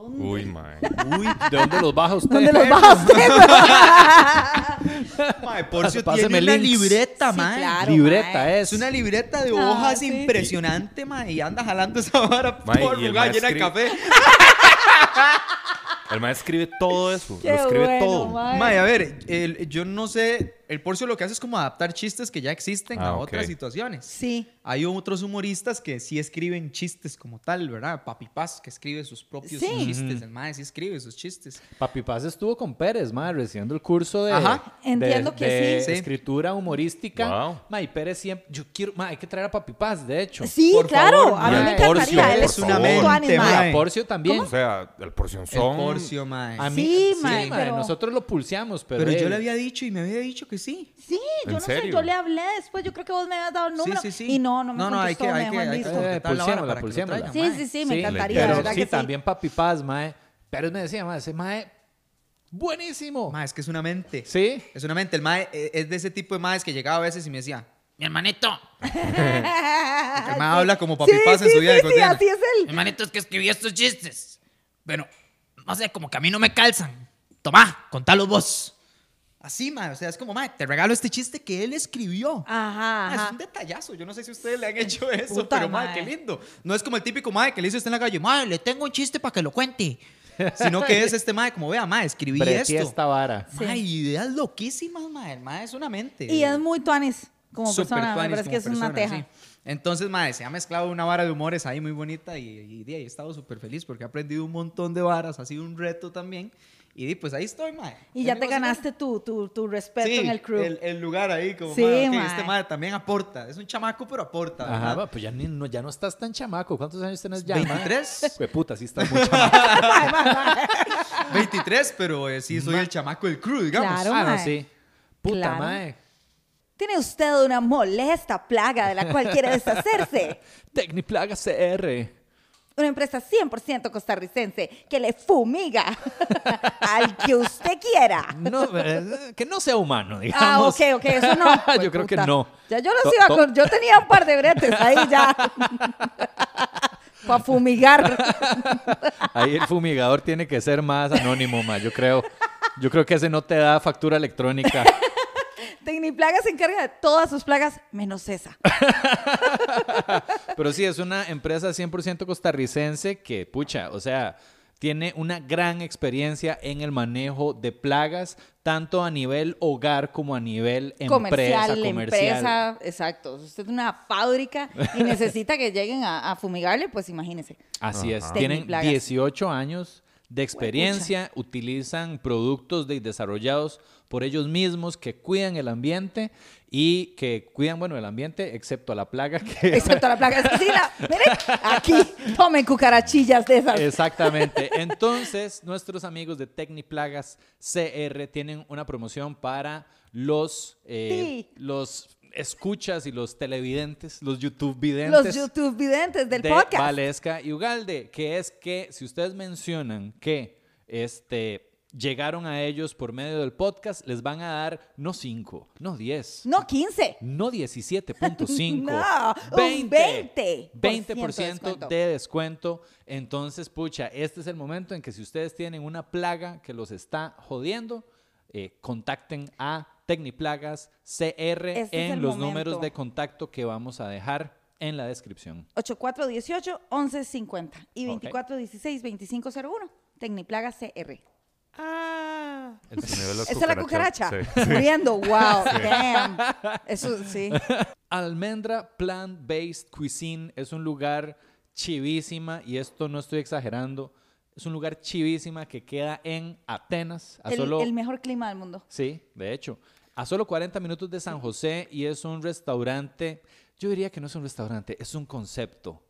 Uy, mae. uy, ¿De dónde los baja usted? ¿Dónde los baja usted? <laughs> mae, Porcio tiene una links. libreta, Sí, mae. claro. Libreta mae. Es es. una libreta de Ah, hojas sí. impresionante, mae. Y anda jalando esa vara Mae, por lugar mae llena de café. El maestro escribe todo eso. <laughs> Qué lo escribe bueno, todo. mae. Mae, a ver, el- yo no sé, el Porcio lo que hace es como adaptar chistes que ya existen Ah, a ok. otras situaciones. Sí. Hay otros humoristas que sí escriben chistes como tal, ¿verdad? Papi Paz, que escribe sus propios Sí. chistes. El mae sí escribe sus chistes. Papi Paz estuvo con Pérez, ma, recibiendo el curso de, Ajá. de- Entiendo que de sí. Sí. escritura humorística. Wow. Ma, y Pérez siempre, yo quiero, ma, hay que traer a Papi Paz, de hecho. Sí, Por claro. favor, a mí mae. me encantaría. Porcio, Él por es favor. un Mente, animal. mae. A Porcio también. O sea, el porcionzón. El Porcio, mae. A mí, Sí, sí, mae, ma, pero- nosotros lo pulseamos, pero, Pero yo le había dicho y me había dicho que sí. Sí, yo ¿En no sé, serio? yo le hablé después, yo creo que vos me habías dado el número sí, sí. y no, no me No, no, hay contestó, que- me hay dejó que- hay que pulsémosla, traigan, Sí, sí, sí, me Sí, encantaría, pero verdad sí, que sí. también Papi Paz, mae. Pérez me decía, mae, ese mae, buenísimo. Mae, es que es una mente. Sí. Es una mente. El mae eh, es de ese tipo de maes que llegaba a veces y me decía, mi hermanito. El mae <laughs> habla como papi Sí, Paz en sí, su vida sí, de sí, cotidiano. así es Mi él. hermanito es que escribí estos chistes. Bueno, no sé, como que a mí no me calzan. Tomá, contalos vos. Así, mae. O sea, es como, mae, te regalo este chiste que él escribió. Ajá, Ah, Es ajá. un detallazo. Yo no sé si ustedes le han hecho eso, Puta pero mae, mae. qué lindo. No es como el típico mae que le dice usted en la calle, mae, le tengo un chiste para que lo cuente. Eh, <laughs> Sino que es este mae, como vea, mae, escribí Breteé esto. esta vara. Sí. Mae, ideas loquísimas, mae. El mae es una mente. Y es muy tuanis como Súper persona, me tuanis parece que es como una persona, teja. sí. Entonces, mae, se ha mezclado una vara de humores ahí muy bonita y, y, di, he estado súper feliz porque he aprendido un montón de varas, ha sido un reto también. Y di, pues ahí estoy, mae. Y ya te ganaste tu, tu, tu respeto Sí, en el crew. El, el lugar ahí, como, Sí, mae, ok, mae. este mae también aporta. Es un chamaco, pero aporta, Ajá, ¿verdad? va, pues ya, ni- no, ya no estás tan chamaco. ¿Cuántos años tenés ya? mae? 23. Hue puta, sí estás muy chamaco. <laughs> 23, pero eh, sí soy el chamaco del crew, digamos. Claro. ah, no, sí. Puta, Claro. mae. Tiene usted una molesta plaga de la cual quiere deshacerse. <laughs> Tecniplaga CR. Una empresa 100% costarricense que le fumiga <laughs> al que usted quiera. No, eh, que no sea humano, Ah, digamos. ok, ok, eso no. <laughs> Yo creo que no. Ya yo los iba con. Yo tenía un par de bretes ahí ya. <laughs> Para fumigar. Ahí el fumigador tiene que ser más anónimo, ma, yo creo. Yo creo que ese no te da factura electrónica. Tecniplaga se encarga de todas sus plagas, menos esa. <laughs> Pero sí, es una empresa 100% costarricense que, pucha, o sea, tiene una gran experiencia en el manejo de plagas, tanto a nivel hogar como a nivel empresa, comercial, comercial. empresa, exacto. Usted es una fábrica y necesita que lleguen a, a fumigarle, pues imagínese. Así es. Tienen Tecniplagas. 18 años de experiencia, utilizan productos de- desarrollados por ellos mismos que cuidan el ambiente y que cuidan, bueno, el ambiente, excepto a la plaga que... <laughs> Excepto la plaga cocina. Miren, aquí tomen cucarachillas de esas. Exactamente. <laughs> Entonces, nuestros amigos de Tecniplagas CR tienen una promoción para los, eh, Sí. los escuchas y los televidentes, los YouTube videntes. Los YouTube videntes del de podcast. Valesca y Ugalde, que es que si ustedes mencionan que este, llegaron a ellos por medio del podcast, les van a dar no 5, no 10, No, 15. no 17.5, <laughs> No, un 20% 20% descuento. de descuento. Entonces, pucha, este es el momento en que si ustedes tienen una plaga que los está jodiendo, eh, contacten a Tecniplagas CR Este es en el los momento. números de contacto que vamos a dejar en la descripción. 8418-1150 y Ok. 2416-2501. Tecniplaga CR. El sonido de la <laughs> Esa es la cucaracha. Sí. <laughs> Muriendo. Wow. Damn. Eso sí. <laughs> Almendra Plant Based Cuisine es un lugar chivísima, y esto no estoy exagerando, es un lugar chivísima que queda en Atenas, a El, solo... el mejor clima del mundo. Sí, de hecho, a solo 40 minutos de San José y es un restaurante, yo diría que no es un restaurante, es un concepto.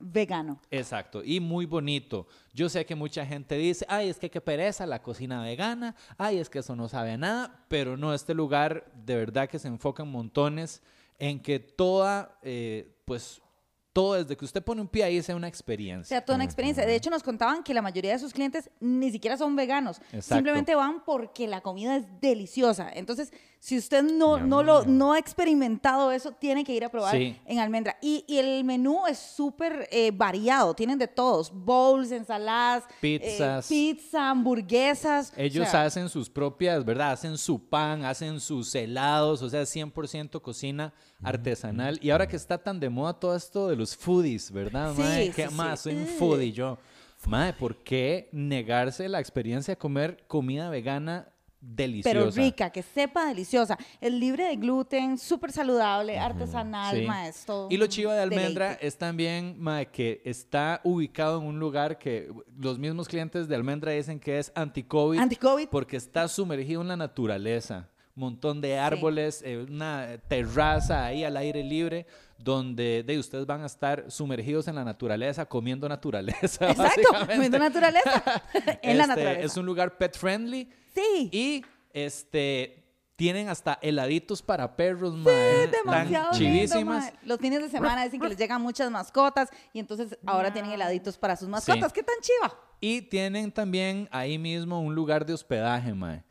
Vegano. Exacto, y muy bonito. Yo sé que mucha gente dice, ay, es que qué pereza la cocina vegana, ay, es que eso no sabe a nada, pero no, este lugar de verdad que se enfoca en montones en que toda, eh, pues, todo desde que usted pone un pie ahí sea una O experiencia. sea, toda una experiencia. De hecho, nos contaban que la mayoría de sus clientes ni siquiera son veganos. Exacto. Simplemente van porque la comida es deliciosa. Entonces, si usted no, no, lo, no ha experimentado eso, tiene que ir a probar Sí. en Almendra. Y, y el menú es súper eh, variado. Tienen de todos. Bowls, ensaladas. eh, Pizzas. pizza, hamburguesas. Ellos O sea, hacen sus propias, ¿verdad? Hacen su pan, hacen sus helados, o sea, 100% cocina artesanal. Y ahora que está tan de moda todo esto de los foodies, ¿verdad? Sí, sí, ¿Qué sí. más? Soy un foodie yo. Mae, ¿por qué negarse la experiencia de comer comida vegana deliciosa? Pero rica, que sepa deliciosa. Es libre de gluten, súper saludable, artesanal, Sí. ma, es todo Y lo chiva de almendra deleite. es también mae, que está ubicado en un lugar que los mismos clientes de almendra dicen que es anti-COVID. Anti-COVID. Porque está sumergido en la naturaleza. Montón de árboles, eh, una terraza ahí al aire libre, donde de ustedes van a estar sumergidos en la naturaleza, comiendo naturaleza. <laughs> Exacto, comiendo naturaleza. <laughs> <laughs> en la Este, naturaleza. Es un lugar pet friendly. Sí. Y este tienen hasta heladitos para perros, mae, demasiado tan lindo, chivísimas. mae. Los fines de semana dicen que les llegan muchas mascotas y entonces ahora tienen heladitos para sus mascotas. ¿Qué tan chiva? Y tienen también ahí mismo un lugar de hospedaje, mae.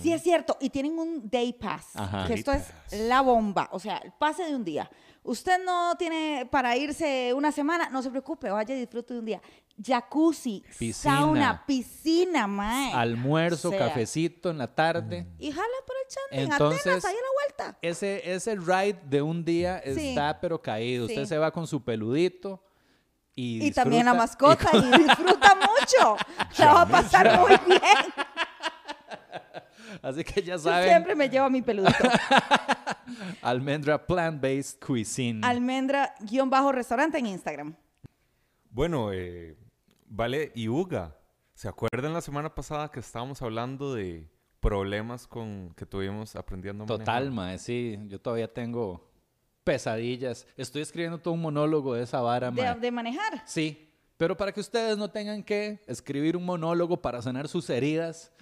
Sí, es cierto. Y tienen un day pass, Ajá. que esto es la bomba. O sea, el pase de un día. Usted no tiene para irse una semana, no se preocupe, vaya y disfrute de un día. Jacuzzi, Piscina. sauna, piscina, mae. Almuerzo, O sea, cafecito en la tarde. Y jala por el chanting, Entonces, Atenas, ahí a la vuelta. Ese, ese ride de un día Sí. está pero caído. Usted se va con su peludito y Y también la mascota y y, <laughs> disfruta mucho. <laughs> La va a pasar muy bien. Así que ya Yo saben, siempre me llevo a mi peludito. <laughs> Almendra Plant-Based Cuisine. Almendra-restaurante en Instagram. Bueno, eh, Vale y Uga, ¿se acuerdan la semana pasada que estábamos hablando de problemas con que tuvimos aprendiendo a? Total, mae, sí. Yo todavía tengo pesadillas. Estoy escribiendo todo un monólogo de esa vara, de manejar. Sí, pero para que ustedes no tengan que escribir un monólogo para sanar sus heridas,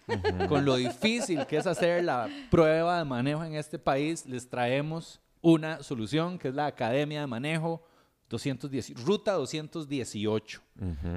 con lo difícil que es hacer la prueba de manejo en este país, les traemos una solución que es la Academia de Manejo 210, Ruta 218,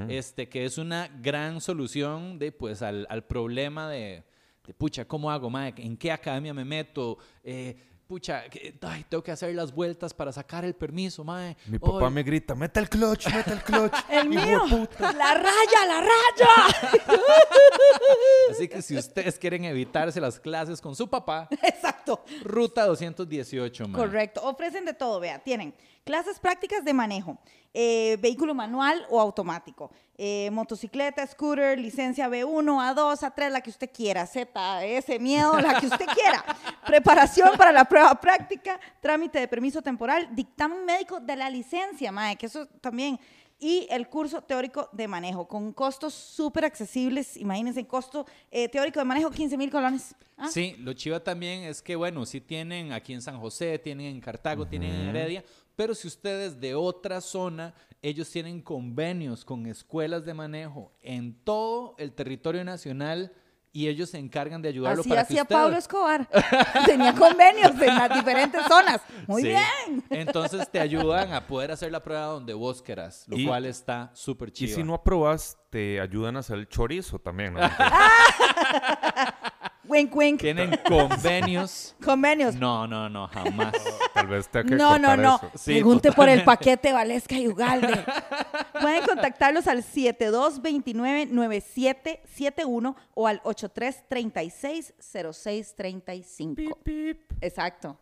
este, que es una gran solución de, pues, al, al problema de, de, pucha, ¿cómo hago, mae? ¿En qué academia me meto? Eh, pucha, que- ay, tengo que hacer las vueltas para sacar el permiso, mae. Mi papá Ay, me grita, mete el clutch, mete el clutch. <laughs> El mío. puta". <laughs> La raya, la raya. <laughs> Así que si ustedes quieren evitarse las clases con su papá, Exacto. Ruta 218, man. Correcto. Ofrecen de todo, vea. Tienen clases prácticas de manejo, eh, vehículo manual o automático, eh, motocicleta, scooter, licencia B1, A2, A3, la que usted quiera, Z, S, miedo, la que usted quiera. <laughs> Preparación para la prueba práctica, trámite de permiso temporal, dictamen médico de la licencia, mae, que eso también. Y el curso teórico de manejo, con costos súper accesibles. Imagínense, costo eh, teórico de manejo, 15 mil colones. Ah, Sí, lo chiva también es que, bueno, sí tienen aquí en San José, tienen en Cartago, tienen en Heredia, pero si ustedes de otra zona, ellos tienen convenios con escuelas de manejo en todo el territorio nacional y ellos se encargan de ayudarlo Así para que hacía usted... Pablo Escobar. <laughs> Tenía convenios en las diferentes zonas. Muy Sí. bien. Entonces te ayudan a poder hacer la prueba donde vos querás, lo Y- cual está súper Y chido. si no aprobas, te ayudan a hacer el chorizo también. ¿no? <laughs> <laughs> Wink, wink. Tienen convenios. <laughs> Convenios. No, no, no, jamás. <laughs> Tal vez tenga que No, no, no. eso. Sí, Pregunte por el paquete Valesca y Ugalde. <laughs> Pueden contactarlos al 7229-9771 o al 8336-0635. Exacto.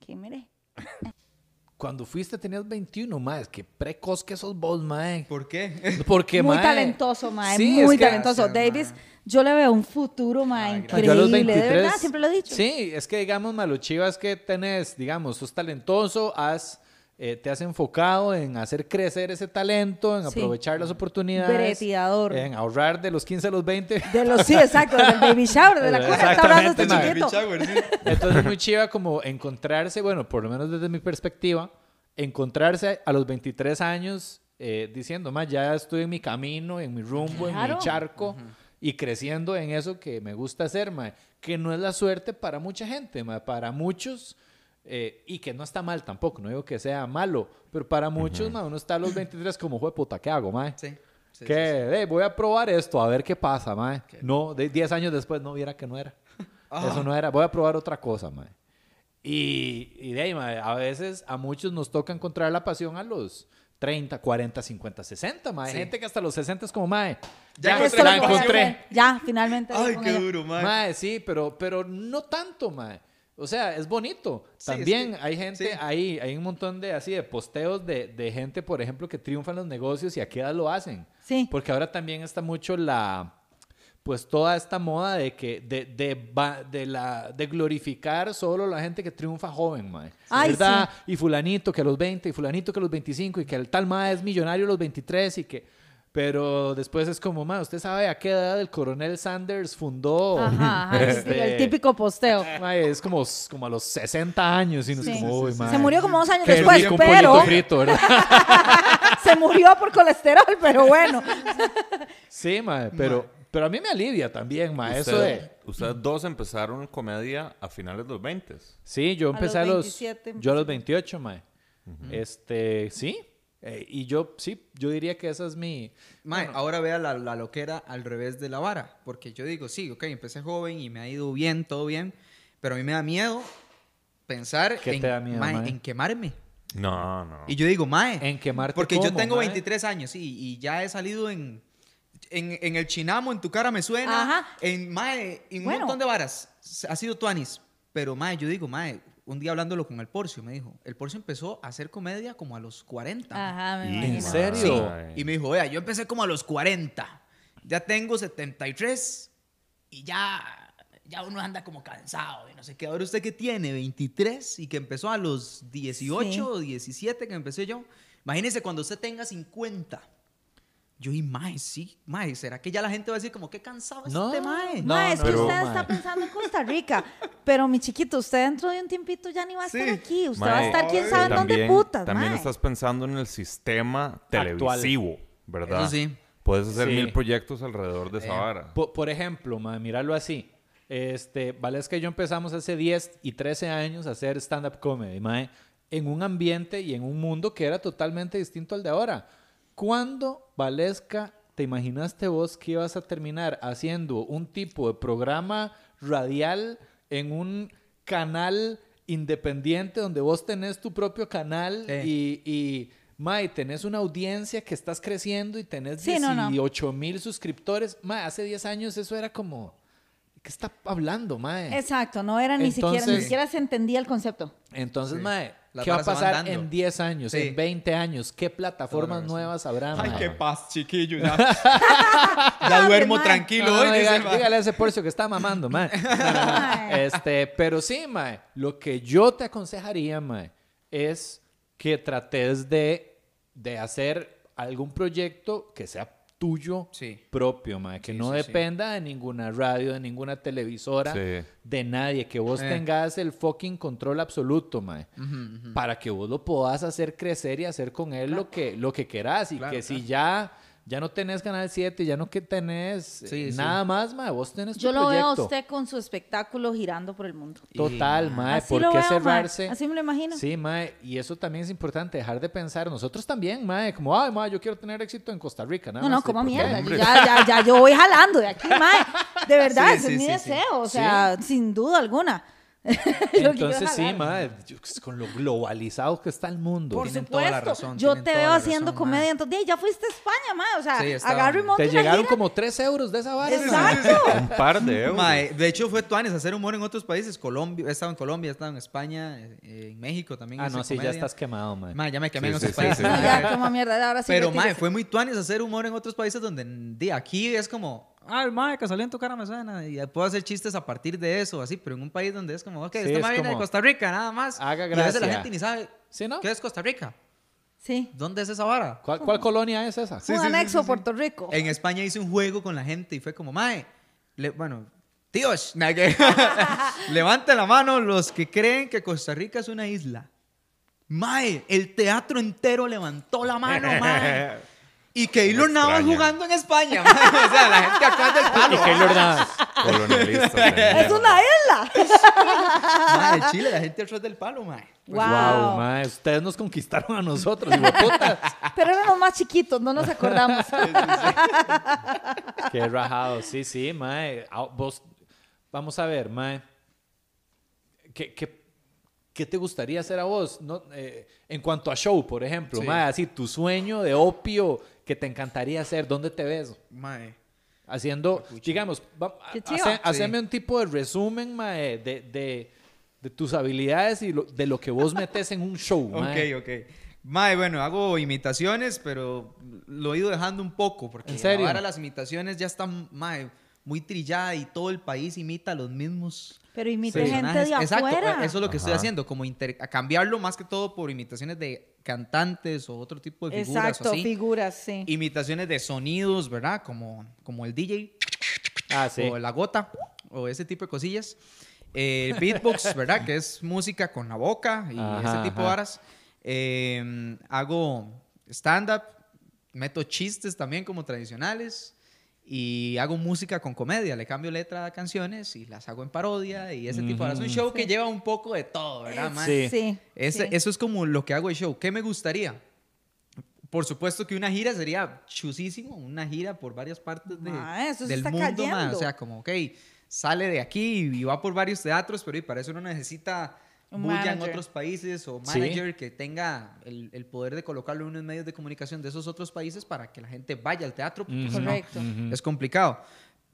¿Qué mire? Cuando fuiste tenías 21, mae. Qué precoz que sos vos, mae. ¿Por qué? Porque, muy mae, talentoso, mae. sí, muy es que- talentoso. Davis, yo le veo un futuro, mae, Yo a los increíble. De verdad, siempre lo he dicho. Sí, es que digamos, malo chivas que tenés, digamos, sos talentoso, has, eh, te has enfocado en hacer crecer ese talento, en Sí. aprovechar las oportunidades. Breteador. En ahorrar de los 15 a los 20. De los, sí, exacto, del <laughs> baby shower, de la cuna, está hablando este chiquito. Entonces es muy chiva como encontrarse, bueno, por lo menos desde mi perspectiva, encontrarse a los 23 años eh, diciendo, más ya estoy en mi camino, en mi rumbo, en mi charco y creciendo en eso que me gusta hacer, ma, que no es la suerte para mucha gente, ma, para muchos. Eh, y que no está mal tampoco, no digo que sea malo, pero para muchos, ma, uno está a los 23 como, jue puta, ¿qué hago, ma? Sí. sí, que sí, sí. "Eh, voy a probar esto, a ver qué pasa, mae. No, de 10 años después no viera que no era. <laughs> Eso no era. Voy a probar otra cosa, mae. Y, y de ahí, mae, a veces a muchos nos toca encontrar la pasión a los 30, 40, 50, 60, mae. Gente que hasta los 60 es como, mae. Ya Ya, la encontré. Ya, finalmente. Ay, qué ella. duro, man. Mae, sí, pero, pero no tanto, mae. O sea, es bonito. Sí, es También que- hay gente, sí. ahí hay un montón de así de posteos de, de gente, por ejemplo, que triunfan los negocios y a qué edad lo hacen. Sí. Porque ahora también está mucho la, pues toda esta moda de que, de, de, va- de la, de glorificar solo la gente que triunfa joven, mae. Ay, ¿Verdad? Y fulanito que a los 20, y fulanito que a los 25, y que el tal mae es millonario a los 23, y que... Pero después es como, mae, ¿usted sabe a qué edad el coronel Sanders fundó? Ajá, <laughs> ajá, este, el típico posteo. Mae, es como, como a los 60 años y no Sí. es como, uy, mae. Se murió como dos años Qué después, rico pero frito, ¿verdad? <laughs> se murió por colesterol, pero bueno. Sí, mae, pero, pero a mí me alivia también, mae, eso Ustedes- de... Ustedes dos empezaron comedia a finales de los 20. Sí, yo A los empecé a los, 27 yo a los empecé. 28, mae. Este, sí. Eh, y yo, sí, yo diría que esa es mi... Mae, ahora vea la, la loquera al revés de la vara. Porque yo digo, sí, ok, empecé joven y me ha ido bien, todo bien. Pero a mí me da miedo pensar ¿Qué en, te da miedo, mae, mae? en quemarme. No, no. Y yo digo, mae. En quemarte Porque yo cómo, tengo mae? 23 años, sí, y ya he salido en, en, en el chinamo, en tu cara me suena. Ajá. En, mae, en Bueno. un montón de varas. Ha sido tuanis. Pero, mae, yo digo, mae, un día hablándolo con el Porcio, me dijo, el Porcio empezó a hacer comedia como a los 40. Ajá, me imagino. ¿En serio? Y me dijo, vea, yo empecé como a los 40. Ya tengo 73 y ya, ya uno anda como cansado y no sé qué. Ahora usted que tiene 23 y que empezó a los 18 Sí. o 17 que empecé yo. Imagínese cuando usted tenga 50. Yo y mae, sí, mae, ¿será que ya la gente va a decir como qué cansado es No, este mae? no, Ma, es que pero- usted ma. está pensando en Costa Rica. Pero mi chiquito, usted dentro de un tiempito ya ni va a estar Sí. aquí. Usted Mae, va a estar quién sabe en dónde también- putas, También mae. estás pensando en el sistema televisivo, ¿verdad? Eso sí. Puedes hacer Sí. mil proyectos alrededor de esa Eh, vara. Po- Por, ejemplo, mae, míralo así. Este, Valesca y yo empezamos hace 10 y 13 años a hacer stand-up comedy, mae, en un ambiente y en un mundo que era totalmente distinto al de ahora. ¿Cuándo, Valesca, te imaginaste vos que ibas a terminar haciendo un tipo de programa radial en un canal independiente donde vos tenés tu propio canal Sí. y, y Mae, tenés una audiencia que estás creciendo y tenés Sí, no, no. 18 mil suscriptores. Mae, hace 10 años eso era como... ¿Qué está hablando, mae? Exacto, no era ni siquiera, ni siquiera se entendía el concepto. Entonces, Sí. mae, Las ¿qué va a pasar en 10 años, Sí. en 20 años? ¿Qué plataformas nuevas habrá, Ay, qué paz, chiquillo. Ya, <laughs> ya duermo tranquilo No, no, hoy. diga- dígale a ese porcio que está mamando, mae. <laughs> No. Este, pero sí, mae, lo que yo te aconsejaría, mae, es que trates de, de hacer algún proyecto que sea tuyo Sí. propio, mae, que Sí, no sí, sí. dependa de ninguna radio, de ninguna televisora, Sí. de nadie, que vos Eh. tengas el fucking control absoluto, mae, para que vos lo puedas hacer crecer y hacer con él lo que lo que querás y Claro, que claro. si ya ya no tenés Canal 7, ya no que tenés eh, sí. nada más, mae, vos tenés tu Yo lo veo a usted con su espectáculo girando por el mundo. Total, mae, Así ¿por lo qué veo, mae. cerrarse? Así me lo imagino. Sí, mae, y eso también es importante, dejar de pensar, nosotros también, mae, como, ay, mae, yo quiero tener éxito en Costa Rica, nada No, no, más, ¿y como mierda. Ya, ya, ya, yo voy jalando de aquí, mae. <laughs> De verdad, Sí, ese sí, es mi deseo. O sea, sin duda alguna. <laughs> Entonces sí, mae, yo- con lo globalizado que está el mundo. Por Tienen supuesto. toda la razón, yo te veo haciendo razón, comedia. Entonces, "Ey, ya fuiste a España, mae. O sea, Sí, estaba- agarro y monto Te una llegaron gira. como 3 euros de esa vara. Exacto. Un par de euros. De hecho fue Tuanes hacer humor en otros países. Colombia, he estado en Colombia, he estado en España, eh, en México también. Ah, no, sí, ya estás quemado, mae. Mae, ya me quemé Sí, en otros sí, países. sí. Sí, ya, como mierda. Ahora sí. Pero, retírese. fue muy tuanes hacer humor en otros países donde de aquí es como, ay, mae, que salió en tu cara me suena. Y puedo hacer chistes a partir de eso, así. Pero en un país donde es como, ok, Sí, este es mae viene de Costa Rica, nada más. haga Y a veces la gracia. gente ni sabe ¿Sí, no? qué es Costa Rica. Sí. ¿Dónde es esa vara? ¿Cuál, cuál colonia es esa? Sí, un anexo sí, a sí. Puerto Rico. En España hice un juego con la gente y fue como, mae, le- bueno, tíos, <laughs> levanten la mano los que creen que Costa Rica es una isla. Mae, el teatro entero levantó la mano, <laughs> mae. Y Keylor Navas jugando en España. <laughs> O sea, la gente atrás del Y palo. Keylor Navas. Colonialistas. <laughs> de es una isla. Mae, de Chile, la gente atrás del palo, mae. wow. Wow, ustedes nos conquistaron a nosotros. <laughs> Pero éramos más chiquitos, no nos acordamos. Qué rajado, sí, sí, mae. Ah, Vos, vamos a ver, mae. ¿Qué, qué, qué te gustaría hacer a vos? No, eh, en cuanto a show, por ejemplo, Sí. mae, así, tu sueño de opio que te encantaría hacer, ¿dónde te ves? Mae. Haciendo, digamos, va- Qué hace- chiva. haceme un tipo de resumen, mae, de, de, de tus habilidades y lo- de lo que vos metes en un show. <laughs> mae. Ok, ok. Mae, bueno, hago imitaciones, pero lo he ido dejando un poco. Porque ¿En serio? ahora las imitaciones ya están, mae, muy trillada y todo el país imita a los mismos Pero imita Sí. gente de. Exacto, afuera. eso es lo que estoy Ajá. haciendo, como cambiarlo más que todo por imitaciones de cantantes o otro tipo de figuras Exacto, o así. figuras, sí. Imitaciones de sonidos, ¿verdad? Como, como el DJ Ah, sí. o la gota o ese tipo de cosillas. Eh, beatbox, <laughs> ¿verdad? Que es música con la boca y Ajá, ese tipo de ajá. varas. Eh, hago stand-up, meto chistes también como tradicionales y hago música con comedia. Le cambio letra a canciones y las hago en parodia y ese tipo de varas. Un show que lleva un poco de todo, ¿verdad, man? Sí. Sí. Ese- sí. Eso es como lo que hago de show. ¿Qué me gustaría? Por supuesto que una gira sería chusísimo, una gira por varias partes de- Ma, eso del está mundo, ma. cayendo. O sea, como, ok, sale de aquí y va por varios teatros, pero y para eso uno necesita bulla en otros países o Sí. manager que tenga el, el poder de colocarlo en unos medios de comunicación de esos otros países para que la gente vaya al teatro, porque si no, Correcto. es complicado.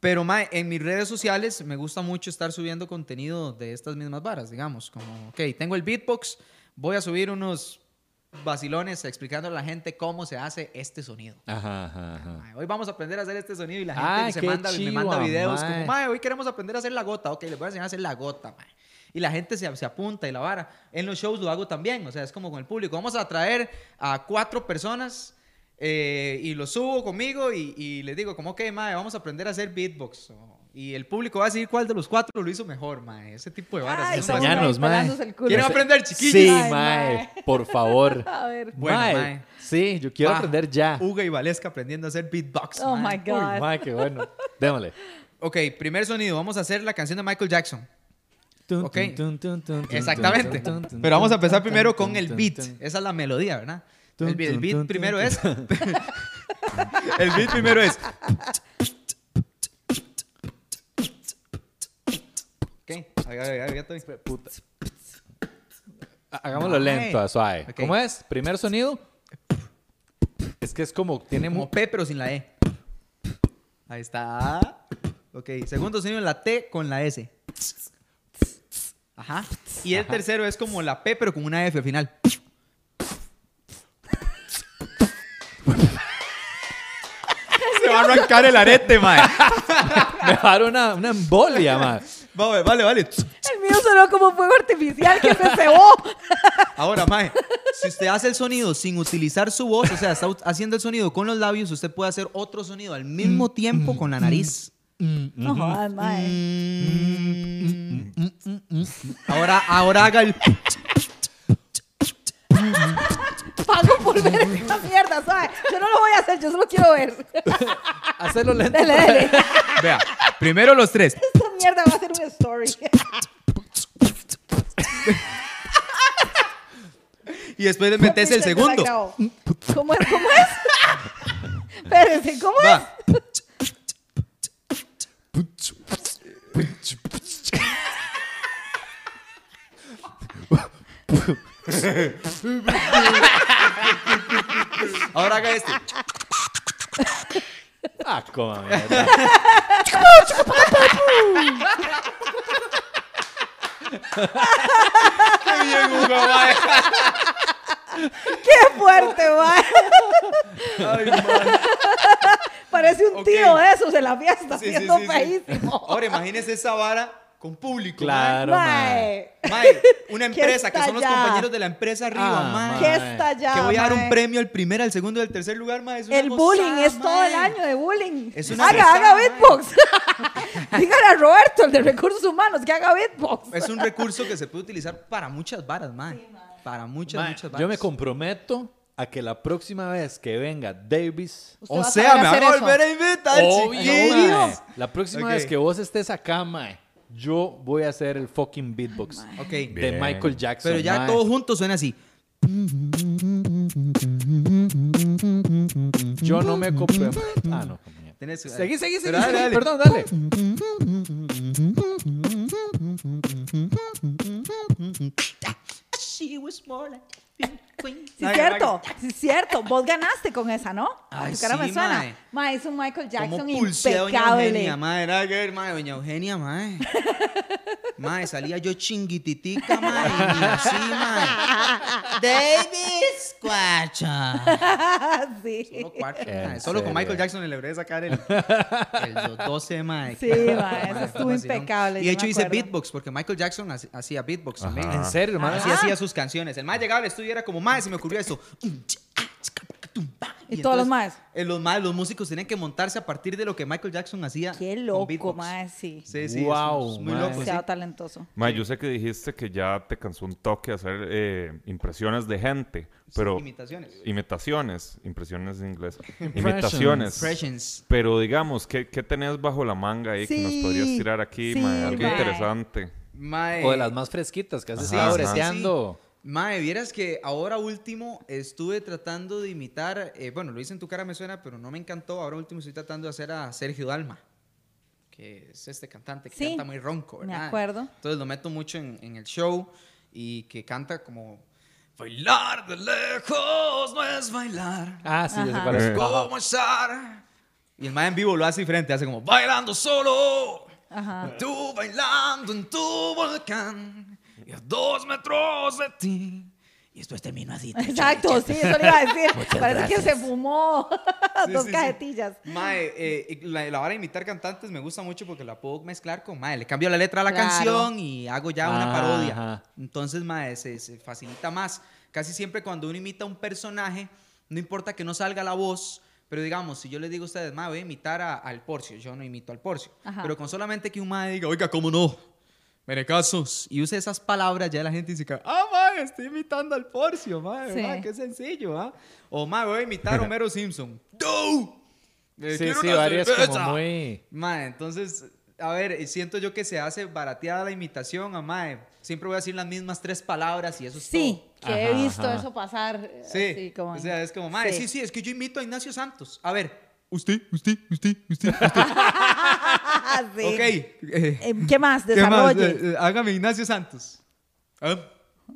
Pero ma, en mis redes sociales me gusta mucho estar subiendo contenido de estas mismas varas, digamos, como, ok, tengo el beatbox, voy a subir unos vacilones explicando a la gente cómo se hace este sonido. Ajá, ajá, ajá. Mae, Hoy vamos a aprender a hacer este sonido y la gente Ay, se manda, me chiva, manda videos mae. como, mae, hoy queremos aprender a hacer la gota. Ok, les voy a enseñar a hacer la gota, mae. Y la gente se, se apunta y la vara. En los shows lo hago también, o sea, es como con el público. Vamos a traer a cuatro personas eh, y lo subo conmigo y, y les digo como, ok, mae, vamos a aprender a hacer beatbox. O- y el público va a decidir cuál de los cuatro lo hizo mejor, mae. Ese tipo de varas. Enseñanos, mae. ¿Quieren aprender, chiquillos? Sí, Ay, mae, mae. por favor. <laughs> A ver. Bueno, Mae, mae. Sí, yo quiero Va, aprender ya. Uga y Valesca aprendiendo a hacer beatbox. Oh mae. my God. Uy, mae, qué bueno. Démosle. Ok, primer sonido. Vamos a hacer la canción de Michael Jackson. Ok. Exactamente. Pero vamos a empezar primero con el beat. Esa es la melodía, ¿verdad? El, beat- el primero es. <laughs> el beat primero es. Ok, ahí, ahí, ahí, ya estoy. Puta. Hagámoslo lento, a suave. Ok. ¿Cómo es? Primer sonido. Es que es como, tiene Como P, pero sin la E. Ahí está. Ok, segundo sonido la T con la S. Ajá. Y el tercero es como la P, pero con una F al final. Se va a arrancar el arete, mae. me va a dar una, una embolia, mae. Vale, vale, vale. El mío sonó como fuego artificial que se cebó. Ahora, mae, si usted hace el sonido sin utilizar su voz, o sea, está haciendo el sonido con los labios, usted puede hacer otro sonido al mismo tiempo con la nariz. No jodas, mae. Ahora, ahora haga el. Pago por ver esa mierda, ¿sabes? Yo no lo voy a hacer, yo solo quiero ver. Hacerlo lento. Dele, dele. Vea, primero los tres. Esta mierda va a ser una story. Y después le metes el segundo. ¿Cómo es? ¿Cómo es? <laughs> Espérense, ¿cómo es? Ahora haga este. Ah, coma mierda. Qué bien, Hugo, mae. ¡Qué fuerte, mae! Ay. Parece un tío de esos en la fiesta, Sí, haciendo sí, sí. feísimo. Ahora imagínese esa vara con público. Claro, mae. Mae. Mae, una <laughs> empresa que son los compañeros de la empresa arriba, Ah, mae. ¡Qué Mae. estallada, Que voy a dar un premio al primer, al segundo y al tercer lugar, mae. Es una El gozada, bullying es todo el año de bullying. Es una haga, gozada, haga mae. beatbox. <laughs> Dígale a Roberto, el de recursos humanos, que haga beatbox. Es un recurso que se puede utilizar para muchas varas, mae. Para muchas, Mae, muchas varas. yo me comprometo a que la próxima vez que venga Davis. Usted O va a sea, saber me hacer a eso. volver a invitar, Obvio, chiquillos. mae. La próxima Ok. vez que vos estés acá, mae, yo voy a hacer el fucking beatbox Ok. de Bien. Michael Jackson. Pero ya mae. todos juntos suena así. Yo no me comprometo. Ah, no. <laughs> Tenés- Seguí, seguí, seguí. Pero dale, seguí. dale. Perdón, dale. She was more like. <laughs> Sí, Ay, cierto, mae, sí, cierto. Vos ganaste con esa, ¿no? Ay, tu cara me sí, suena. mae. Mae, es un Michael Jackson ¿Cómo pulsé a doña impecable. Eugenia, mae? Era que, mae, doña Eugenia, mae. <laughs> Mae, salía yo chinguititica, mae, y así, mae. Davis, cuacha. <laughs> sí. Solo cuatro, ¿En mae. Solo con? Michael Jackson le logré sacar el, el 12, mae. Sí, mae, eso Mae, estuvo impecable, Y de hecho me hice beatbox, porque Michael Jackson hac- hacía beatbox también. ¿En serio, hermano? Así hacía sus canciones. El más llegaba al estudio y era como, mae, se me ocurrió esto. Y todos los maes. eh, Los maes, los músicos tenían que montarse a partir de lo que Michael Jackson hacía. Qué loco, mae, sí. Sí, sí, Wow, es, es muy loco. sí. Demasiado talentoso. Ma, yo sé que dijiste que ya te cansó un toque hacer eh, impresiones de gente, pero... imitaciones. Imitaciones, impresiones en inglés. Impressions. Imitaciones. Impressions. Pero digamos, ¿qué, qué tenés bajo la manga ahí que nos Sí, podrías tirar aquí, sí, ma? Algo mae. interesante. O de las más fresquitas que has Sí, estado sí, sí. Mae, vieras que ahora último estuve tratando de imitar, eh, bueno, lo hice en tu cara me suena, pero no me encantó. Ahora último estoy tratando de hacer a Sergio Dalma, que es este cantante que Sí, canta muy ronco, me acuerdo. Entonces lo meto mucho en, en el show y que canta como bailar de lejos no es bailar, Ah, sí, Ajá. es. Es como estar. Y el mae en vivo lo hace diferente, hace como bailando solo. Ajá. Tú bailando en tu volcán y a dos metros de ti. Y después termino así. Exacto, sí, eso le iba a decir. <laughs> Muchas Parece que se gracias. fumó <laughs> dos sí, sí. cajetillas. Mae, eh, la, la hora de imitar cantantes me gusta mucho porque la puedo mezclar con Mae. Le cambio la letra a la Claro. canción y hago ya una Ajá. parodia. Entonces, Mae, se, se facilita más. Casi siempre cuando uno imita a un personaje, no importa que no salga la voz. Pero digamos, si yo les digo a ustedes, Mae, voy a imitar a- al Porcio, yo no imito al Porcio. Ajá. Pero con solamente que un Mae diga, oiga, ¿cómo no? Mire casos. Y use esas palabras, ya la gente dice, que, ah, Mae, estoy imitando al Porcio, Mae, Sí. mae, qué sencillo, ¿ah? O Mae, voy a imitar a Homero Simpson. ¡Do! Eh, Sí, sí, varias cerveza. como muy... Mae, entonces, a ver, eh, siento yo que se hace barateada la imitación a Mae. Siempre voy a decir las mismas tres palabras y eso es Sí, que he Ajá, visto ajá. eso pasar. eh, todo. Sí, así como- o sea, es como, Mae, Sí. sí. sí, es que yo imito a Ignacio Santos. A ver, usted, usted, usted, usted, usted. <laughs> Sí. ok. eh, Eh, ¿Qué más? <laughs> ¿Qué más? Desarrolle. Eh, eh, hágame Ignacio Santos. Ah,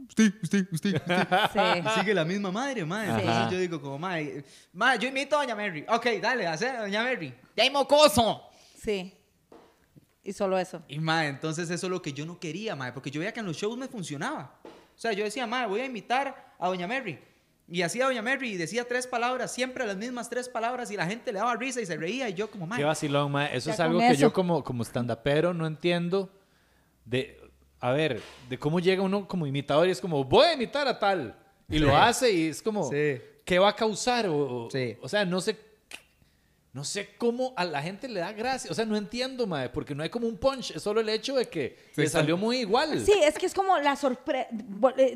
usted, usted, usted, usted. Sí. Sigue la misma madre. Entonces Ajá. yo digo como, mae, mae, yo imito a Doña Mary. Ok, dale, hace a Doña Mary. ¡Ya hay mocoso! Sí. Y solo eso. Y mae, entonces eso es lo que yo no quería, mae, porque yo veía que en los shows me funcionaba. O sea, yo decía, mae, voy a imitar a Doña Mary. Y hacía Doña Mary y decía tres palabras, siempre las mismas tres palabras, y la gente le daba risa y se reía, y yo como, mae. Qué vacilón, mae. Eso es algo que eso. yo como, como stand-upero no entiendo. De, a ver, de cómo llega uno como imitador y es como, voy a imitar a tal. Y lo hace y es como, Sí. ¿qué va a causar? O, o- Sí. o sea, no sé, no sé cómo a la gente le da gracia. O sea, no entiendo, mae, porque no hay como un punch. Es solo el hecho de que Sí, le salió muy igual. Sí, es que es como la sorpresa.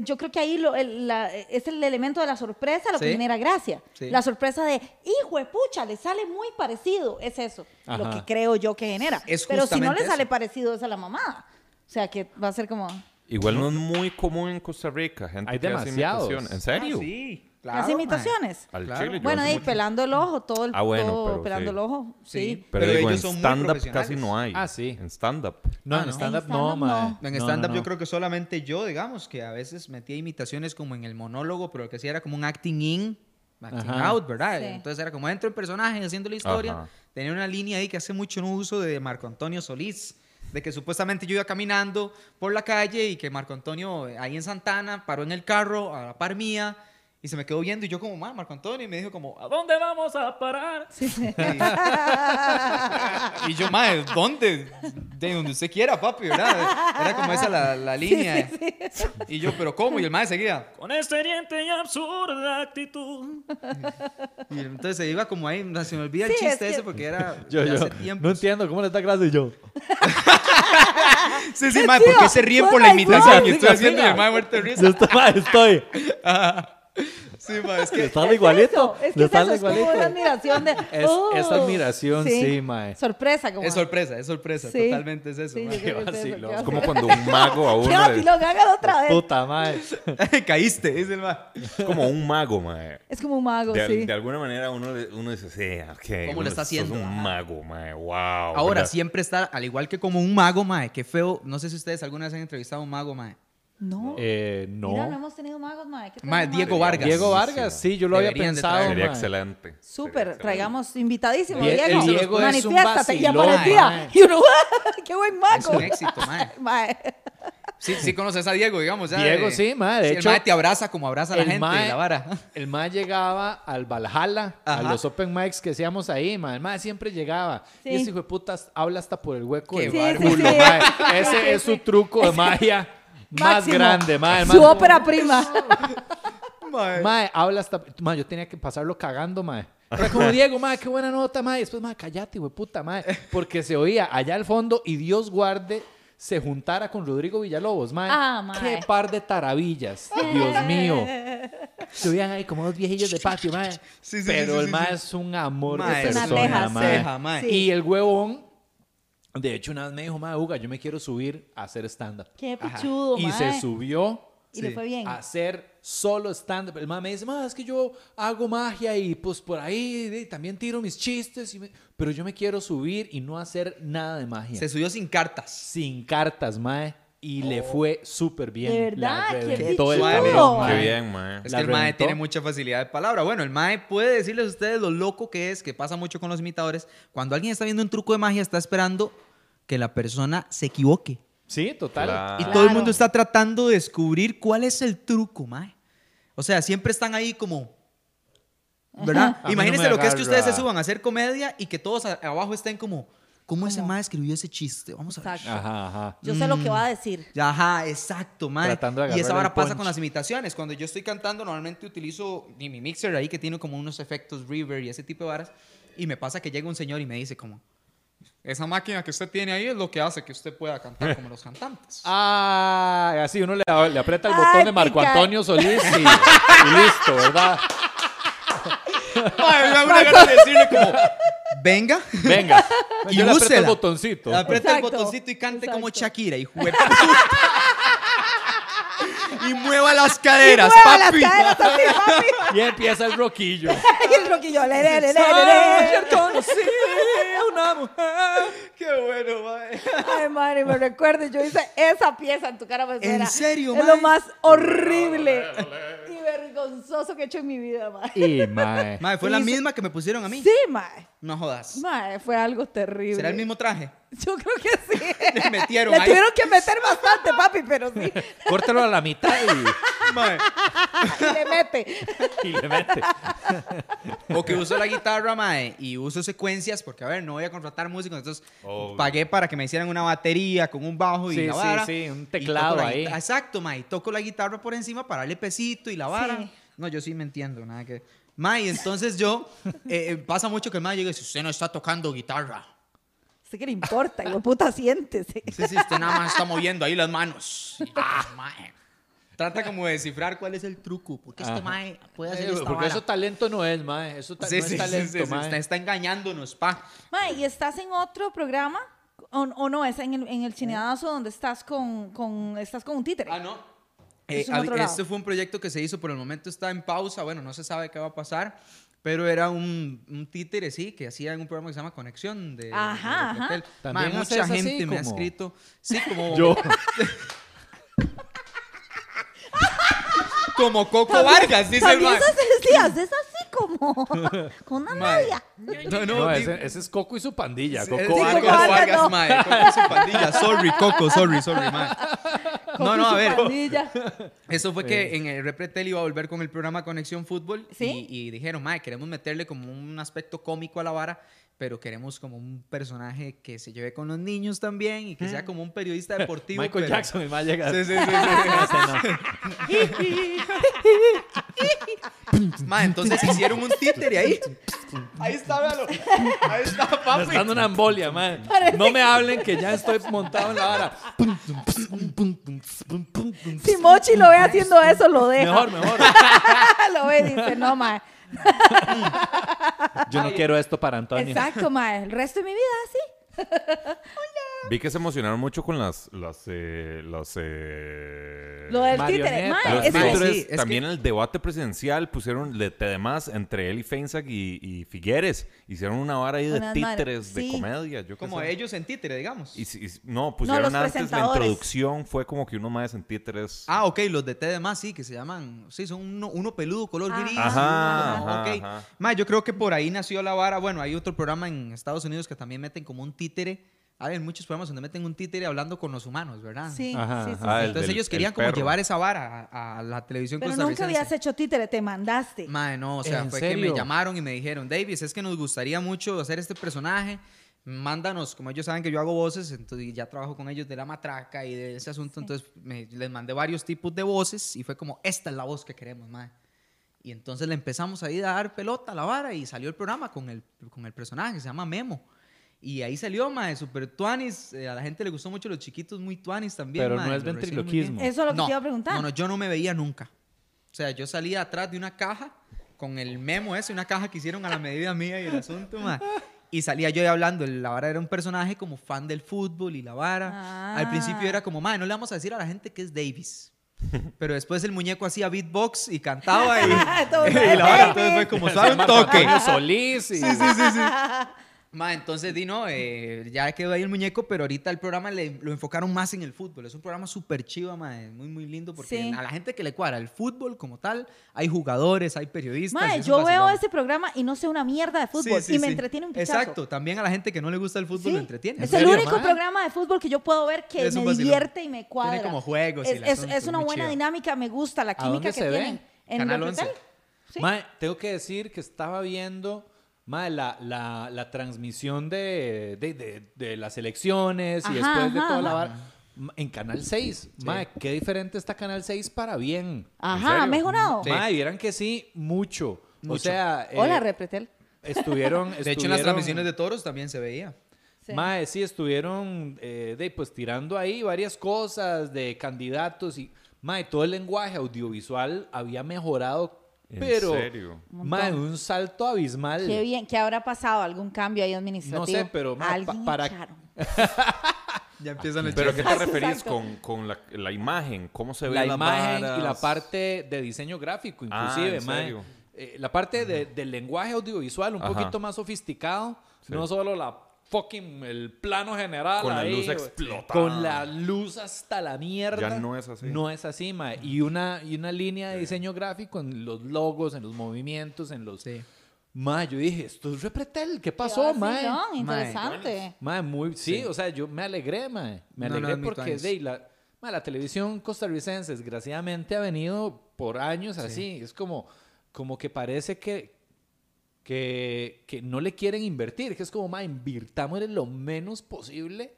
Yo creo que ahí lo- el- la- es el elemento de la sorpresa lo que genera gracia. Sí. La sorpresa de, hijo de pucha, le sale muy parecido. Es eso lo que creo yo que genera. Es Pero si no le sale eso. parecido, es a la mamada. O sea, que va a ser como. Igual no es muy común en Costa Rica, gente Hay que hace demasiados. imitación. ¿En Ah, serio? sí, claro. las imitaciones. Al Claro. chile yo Bueno, ahí mucho- pelando el ojo, todo el Ah, bueno, todo pero pelando sí. el ojo. Sí. Sí. Pero, Pero digo, en ellos muy stand-up casi no hay. Ah, sí. En stand-up. No, Ah, en stand-up En no, no. En No, stand-up no, yo no. creo que solamente yo, digamos, que a veces metía imitaciones como en el monólogo, pero lo que hacía era como un acting in, acting Ajá. out, ¿verdad? Sí. Entonces era como dentro del personaje haciendo la historia. Ajá. Tenía una línea ahí que hace mucho no uso de Marco Antonio Solís, de que supuestamente yo iba caminando por la calle y que Marco Antonio eh, ahí en Santana paró en el carro a la par mía y se me quedó viendo y yo como, "Ma, Marco Antonio, y me dijo como, ¿a dónde vamos a parar? Sí, sí. <laughs> Y yo, mae, ¿dónde? De donde usted quiera, papi, ¿verdad? Era como esa la, la línea. Y yo, ¿pero cómo? Y el mae seguía. Con esta hiriente y absurda actitud. Y entonces se iba como ahí, se me olvida el es chiste que- ese porque era Yo, yo, hace tiempo. no entiendo cómo le está clase yo. <laughs> Sí, sí, mae, ¿por qué se ríen por la imitación? Y estoy haciendo siga. el mae muerto de Yo risa. estoy, estoy. <laughs> Sí, mae, es que... Está Es igualito. Es que es eso, es como igualito. una admiración de. Es- oh. es admiración, sí, mae. Sorpresa, como. Es sorpresa, es sorpresa, Sí. totalmente es eso. Sí, mae. creo que es eso, qué Es Como cuando un mago a <laughs> ¡Qué uno le- vacilón! hágalo otra vez. Puta mae. <laughs> Caíste, dice el mae. Es como un mago, mae. Es como un mago, De, sí. de alguna manera uno, uno dice, sí, ok. ¿Cómo uno lo está haciendo? un Ajá. mago, mae. Wow. Ahora ¿verdad? siempre está, al igual que como un mago, mae, qué feo. No sé si ustedes alguna vez han entrevistado a un mago, mae. No. Eh, no. Mira, no hemos tenido magos, mae. Diego Vargas. Diego Vargas, sí, yo lo había Deberían de pensado. Sería excelente. Súper, traigamos invitadísimo, Die- Diego. Diego es un Manifiéstate. Y aparecía. Y uno, ¡qué buen mago! Es un éxito, <laughs> mae. Sí, sí conoces a Diego, digamos. ya, Diego, de- sí, mae, de sí, hecho, el mae te abraza como abraza a la gente mae- la vara. <laughs> El mae llegaba al Valhalla, a los open mics que hacíamos ahí, mae. El mae siempre llegaba. Sí. Y ese hijo de putas habla hasta por el hueco Qué del. <laughs> Ese es su truco de magia más Máximo. grande, mae. El Su mae- ópera prima. <laughs> Mae, habla hasta. Mae, yo tenía que pasarlo cagando, mae. Era como <laughs> Diego, mae, qué buena nota, mae. Después, mae, callate, güey, puta, mae. Porque se oía allá al fondo y Dios guarde se juntara con Rodrigo Villalobos, mae. Ah, mae. Qué par de taravillas, Dios mío. Se oían ahí como dos viejillos de patio, mae. Sí, sí, Pero sí, el sí, mae sí. es un amor Mae, de es una persona, teja, mae. ceja, mae. Sí. Y el huevón, de hecho, una vez me dijo, mae, Uga, yo me quiero subir a hacer stand-up. Qué pichudo, Y mae. se subió Y le fue bien. a hacer solo stand-up. El man me dice, "Ma, es que yo hago magia y pues por ahí de- también tiro mis chistes, y me- pero yo me quiero subir y no hacer nada de magia. Se subió sin cartas. Sin cartas, mae. Y le fue súper bien. De verdad, La qué reventó el cabrón, Qué mae. Qué bien, mae. Es La que el mae reventó. tiene mucha facilidad de palabra. Bueno, el mae puede decirles a ustedes lo loco que es, que pasa mucho con los imitadores. Cuando alguien está viendo un truco de magia, está esperando que la persona se equivoque. Sí, total. Claro. Y todo el mundo está tratando de descubrir cuál es el truco, mae. O sea, siempre están ahí como... ¿Verdad? No Imagínense lo que es que ustedes se suban a hacer comedia y que todos abajo estén como... ¿Cómo ese mae escribió ese chiste? Vamos a ver. Ajá, ajá. Yo sé lo Mm. que va a decir. Ajá, exacto, mae. Tratando de y esa vara pasa con las imitaciones. Cuando yo estoy cantando, normalmente utilizo mi mi mixer ahí que tiene como unos efectos reverb y ese tipo de varas. Y me pasa que llega un señor y me dice como, esa máquina que usted tiene ahí es lo que hace que usted pueda cantar como los cantantes. <laughs> Ah, así uno le, le aprieta el Ay, botón de Marco. Antonio Solís y, y listo, ¿verdad? <laughs> Mae, me da una gana de decirle como, venga, Venga. Y yo le el botoncito. aprieta el Exacto, botoncito y cante como. Shakira y juega. y mueva las caderas, Mueva las papi. caderas así, papi. Y empieza el roquillo. Y el roquillo. Le, le, le, le, le, le. conocí una mujer. Qué bueno, mae. Ay, madre, me recuerdo, yo hice esa pieza en tu cara pues, ¿En era- serio, Es lo más horrible y vergonzoso que he hecho en mi vida, mae. Y, mae. Mae, fue la Hizo- misma que me pusieron a mí. Sí, mae. No jodas. Mae, fue algo terrible. ¿Será el mismo traje? <laughs> Yo creo que sí. Le metieron Le ahí. tuvieron que meter bastante, papi, pero sí. <laughs> Córtalo a la mitad Mae. Y le mete. y, <laughs> y le mete. O que uso la guitarra, mae, y uso secuencias, porque a ver, no voy a contratar músicos, entonces Obvio. pagué para que me hicieran una batería con un bajo y Sí, la sí, vara. sí, un y teclado ahí. Exacto, mae, y toco la guitarra por encima para darle pesito y la vara. Sí. No, yo sí me entiendo, nada que... Mae, entonces yo, eh, eh, pasa mucho que el mae llega si usted no está tocando guitarra. ¿Sé qué le importa? Hijo puta, siéntese. Sí, sí, usted nada más está moviendo ahí las manos. Ah, mae. Trata como de descifrar cuál es el truco, porque este Ajá. mae puede hacer Sí, esta porque vara. eso talento no es, mae. Eso ta- Sí, no sí, es sí, talento, sí, sí, mae. está, está engañándonos, pa. Mae, ¿y estás en otro programa? ¿O, o no? ¿Es en el, en el donde estás con, con, estás con un títere? Ah, no. Es Eh, en hab- otro lado. este fue un proyecto que se hizo, por el momento está en pausa. Bueno, no se sabe qué va a pasar, pero era un, un títere, sí, que hacía en un programa que se llama Conexión de, de Ajá, ajá. También haces mucha así gente me ha escrito. Sí, como, Yo. <laughs> como Coco Vargas, dice el man. esas decías, es así como <laughs> con una media. No, no, ese, ese es Coco y su pandilla. Sí, Coco Coco Vargas, Vargas, Vargas, no. mae, Coco y su pandilla. Sorry, Coco, sorry, sorry, mae. No, no, a ver. Pandilla. Eso fue que en el Repretel iba a volver con el programa Conexión Fútbol ¿Sí? y, y dijeron, mae, queremos meterle como un aspecto cómico a la vara, pero queremos como un personaje que se lleve con los niños también y que sea como un periodista deportivo. Michael pero- Jackson, el más llega. Sí, sí, sí, sí, <laughs> sí. <laughs> <laughs> Mae, entonces hicieron un títere ahí. Ahí está, véalo. Ahí está, Me papi. está dando una embolia, man. No me hablen que ya estoy montado en la vara. Si Mochi lo ve haciendo eso, lo deja. Mejor, mejor. <laughs> lo ve y dice, no, mae. Yo no quiero esto para Antonio. Exacto, mae. El resto de mi vida, sí. Vi que se emocionaron mucho con las. las, eh, las eh, Lo del títere. Los es que- Mae, títeres, sí, es también en el debate presidencial pusieron de, demás entre él y Feinsack y, y Figueres. Hicieron una vara ahí de Unas madres, títeres de sí. comedia. Yo qué Como sé. ellos en títere, digamos. Y, si- y- no, pusieron los antes la presentadores. introducción. Fue como que uno más en títeres. Ah, ok, los de T de más, sí, que se llaman, sí, son uno, uno peludo, color Ajá. gris. Ajá, uno- ajá, ok. ajá. Ma, yo creo que por ahí nació la vara. Bueno, hay otro programa en Estados Unidos que también meten como un títere. Hay muchos programas donde meten un títere hablando con los humanos, ¿verdad? Sí, Ajá, sí, sí, sí. el Entonces del- ellos querían el como perro. llevar esa vara a, a la televisión Pero nunca habías hecho títere, te mandaste. Mae, no, o sea, ¿En fue que serio? me llamaron y me dijeron, Davis, es que nos gustaría mucho hacer este personaje. Mándanos, como ellos saben que yo hago voces, entonces ya trabajo con ellos de la matraca y de ese asunto, entonces me- les mandé varios tipos de voces y fue como, esta es la voz que queremos, mae. Y entonces le empezamos ahí a dar pelota a la vara y salió el programa con el, con el personaje, se llama Memo. Y ahí salió, mae, super tuanis. eh, a la gente le gustó mucho los chiquitos, muy tuanis también. Pero mae, no es ventriloquismo. Eso es lo que no, te iba a preguntar. No, no, yo no me veía nunca. O sea, yo salía atrás de una caja con el memo ese, una caja que hicieron a la medida mía y el asunto, ma. Y salía yo ahí hablando. La vara era un personaje como fan del fútbol y la vara. Ah. Al principio era como, ma, no le vamos a decir a la gente que es Davis. Pero después el muñeco hacía beatbox y cantaba y, <laughs> Todo <laughs> y la vara entonces fue como suave un toque. Solís y- <laughs> Ma, entonces di no, eh, ya quedó ahí el muñeco, pero ahorita el programa le- lo enfocaron más en el fútbol. Es un programa súper chiva, ma, es muy, muy lindo porque Sí. a la gente que le cuadra el fútbol como tal, hay jugadores, hay periodistas. y un yo veo ese programa y no sé una mierda de fútbol Sí, sí, y me sí. entretiene un pichazo. Exacto, también a la gente que no le gusta el fútbol Sí, lo entretiene. Es ¿En el único ma? programa de fútbol que yo puedo ver que Es me divierte y me cuadra. Tiene como juegos y es, el es- es una buena dinámica, me gusta la ¿A química dónde que se ve? tienen. En Canal el 11. Repretel. Sí. Mae, tengo que decir que estaba viendo mae, la, la, la transmisión de, de, de- de las elecciones y Ajá, después de ajá, toda la ajá. vara. Ma- En Canal 6. Mae, qué diferente está Canal 6 para bien. Ajá, ha mejorado. Sí. Mae, vieran que sí, mucho. O Mucho. sea, eh, Hola, Repretel. estuvieron, <laughs> De hecho, en las estuvieron- transmisiones de toros también se veía. Sí. Mae, sí, estuvieron eh, de, pues, tirando ahí varias cosas de candidatos y mae, todo el lenguaje audiovisual había mejorado, ¿En pero serio? Un mae, un salto abismal. Qué bien, ¿qué habrá pasado? ¿Algún cambio ahí administrativo? No sé, pero, ma, Alguien pa- para- echaron. <laughs> Ya empiezan los ¿Pero a qué te referís con, con la, la imagen? ¿Cómo se ve la imagen y la parte de diseño gráfico, Ah, inclusive, ¿en mae. serio? Eh, la parte de- del lenguaje audiovisual un Ajá. poquito más sofisticado, Sí. no solo la fucking el plano general Con la ahí, luz güey, explotada. con la luz hasta la mierda. Ya no es así. No es así, mae. Y una y una línea de diseño gráfico en los logos, en los movimientos, en los Sí. Mae, yo dije, esto es Repretel, ¿qué pasó, mae? vacilón, Interesante. Mae, muy, sí, Sí. o sea, yo me alegré, mae. Me No, no, alegré mi porque de, la, mae, la televisión costarricense, desgraciadamente, ha venido por años así. Es como, como que parece que, que, que no le quieren invertir, que es como, mae, invirtámosle lo menos posible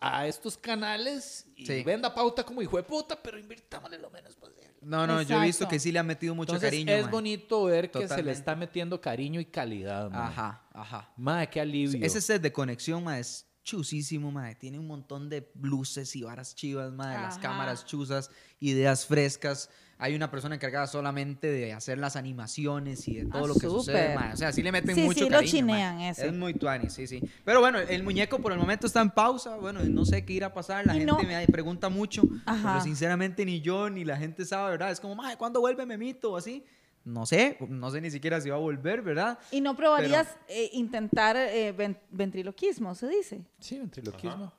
a estos canales y Sí. venda pauta como hijo de puta, pero invirtámosle lo menos posible. No, no, yo he visto Exacto. que sí le han metido mucho Entonces, cariño. es bonito ver que se le Totalmente. está metiendo cariño y calidad, mae. Ajá, ajá. Mae, qué alivio. Ese set de conexión, ma, es chusísimo, ma. Tiene un montón de luces y varas chivas, ma. Las Ajá. cámaras chuzas, ideas frescas. Hay una persona encargada solamente de hacer las animaciones y de todo Ah, lo que sucede, súper. ma. O sea, sí le meten Sí, mucho sí, lo cariño, ma. chinean ese. Es muy tuani, sí, sí. Pero bueno, el muñeco por el momento está en pausa. Bueno, no sé qué irá a pasar. La Y gente no- me pregunta mucho. Ajá. Pero sinceramente ni yo ni la gente sabe, ¿verdad? Es como, ma, ¿cuándo vuelve Memito? O así. No sé, no sé ni siquiera si va a volver, ¿verdad? ¿Y no probarías eh, intentar eh, ven- ventriloquismo, se dice? Sí, ventriloquismo.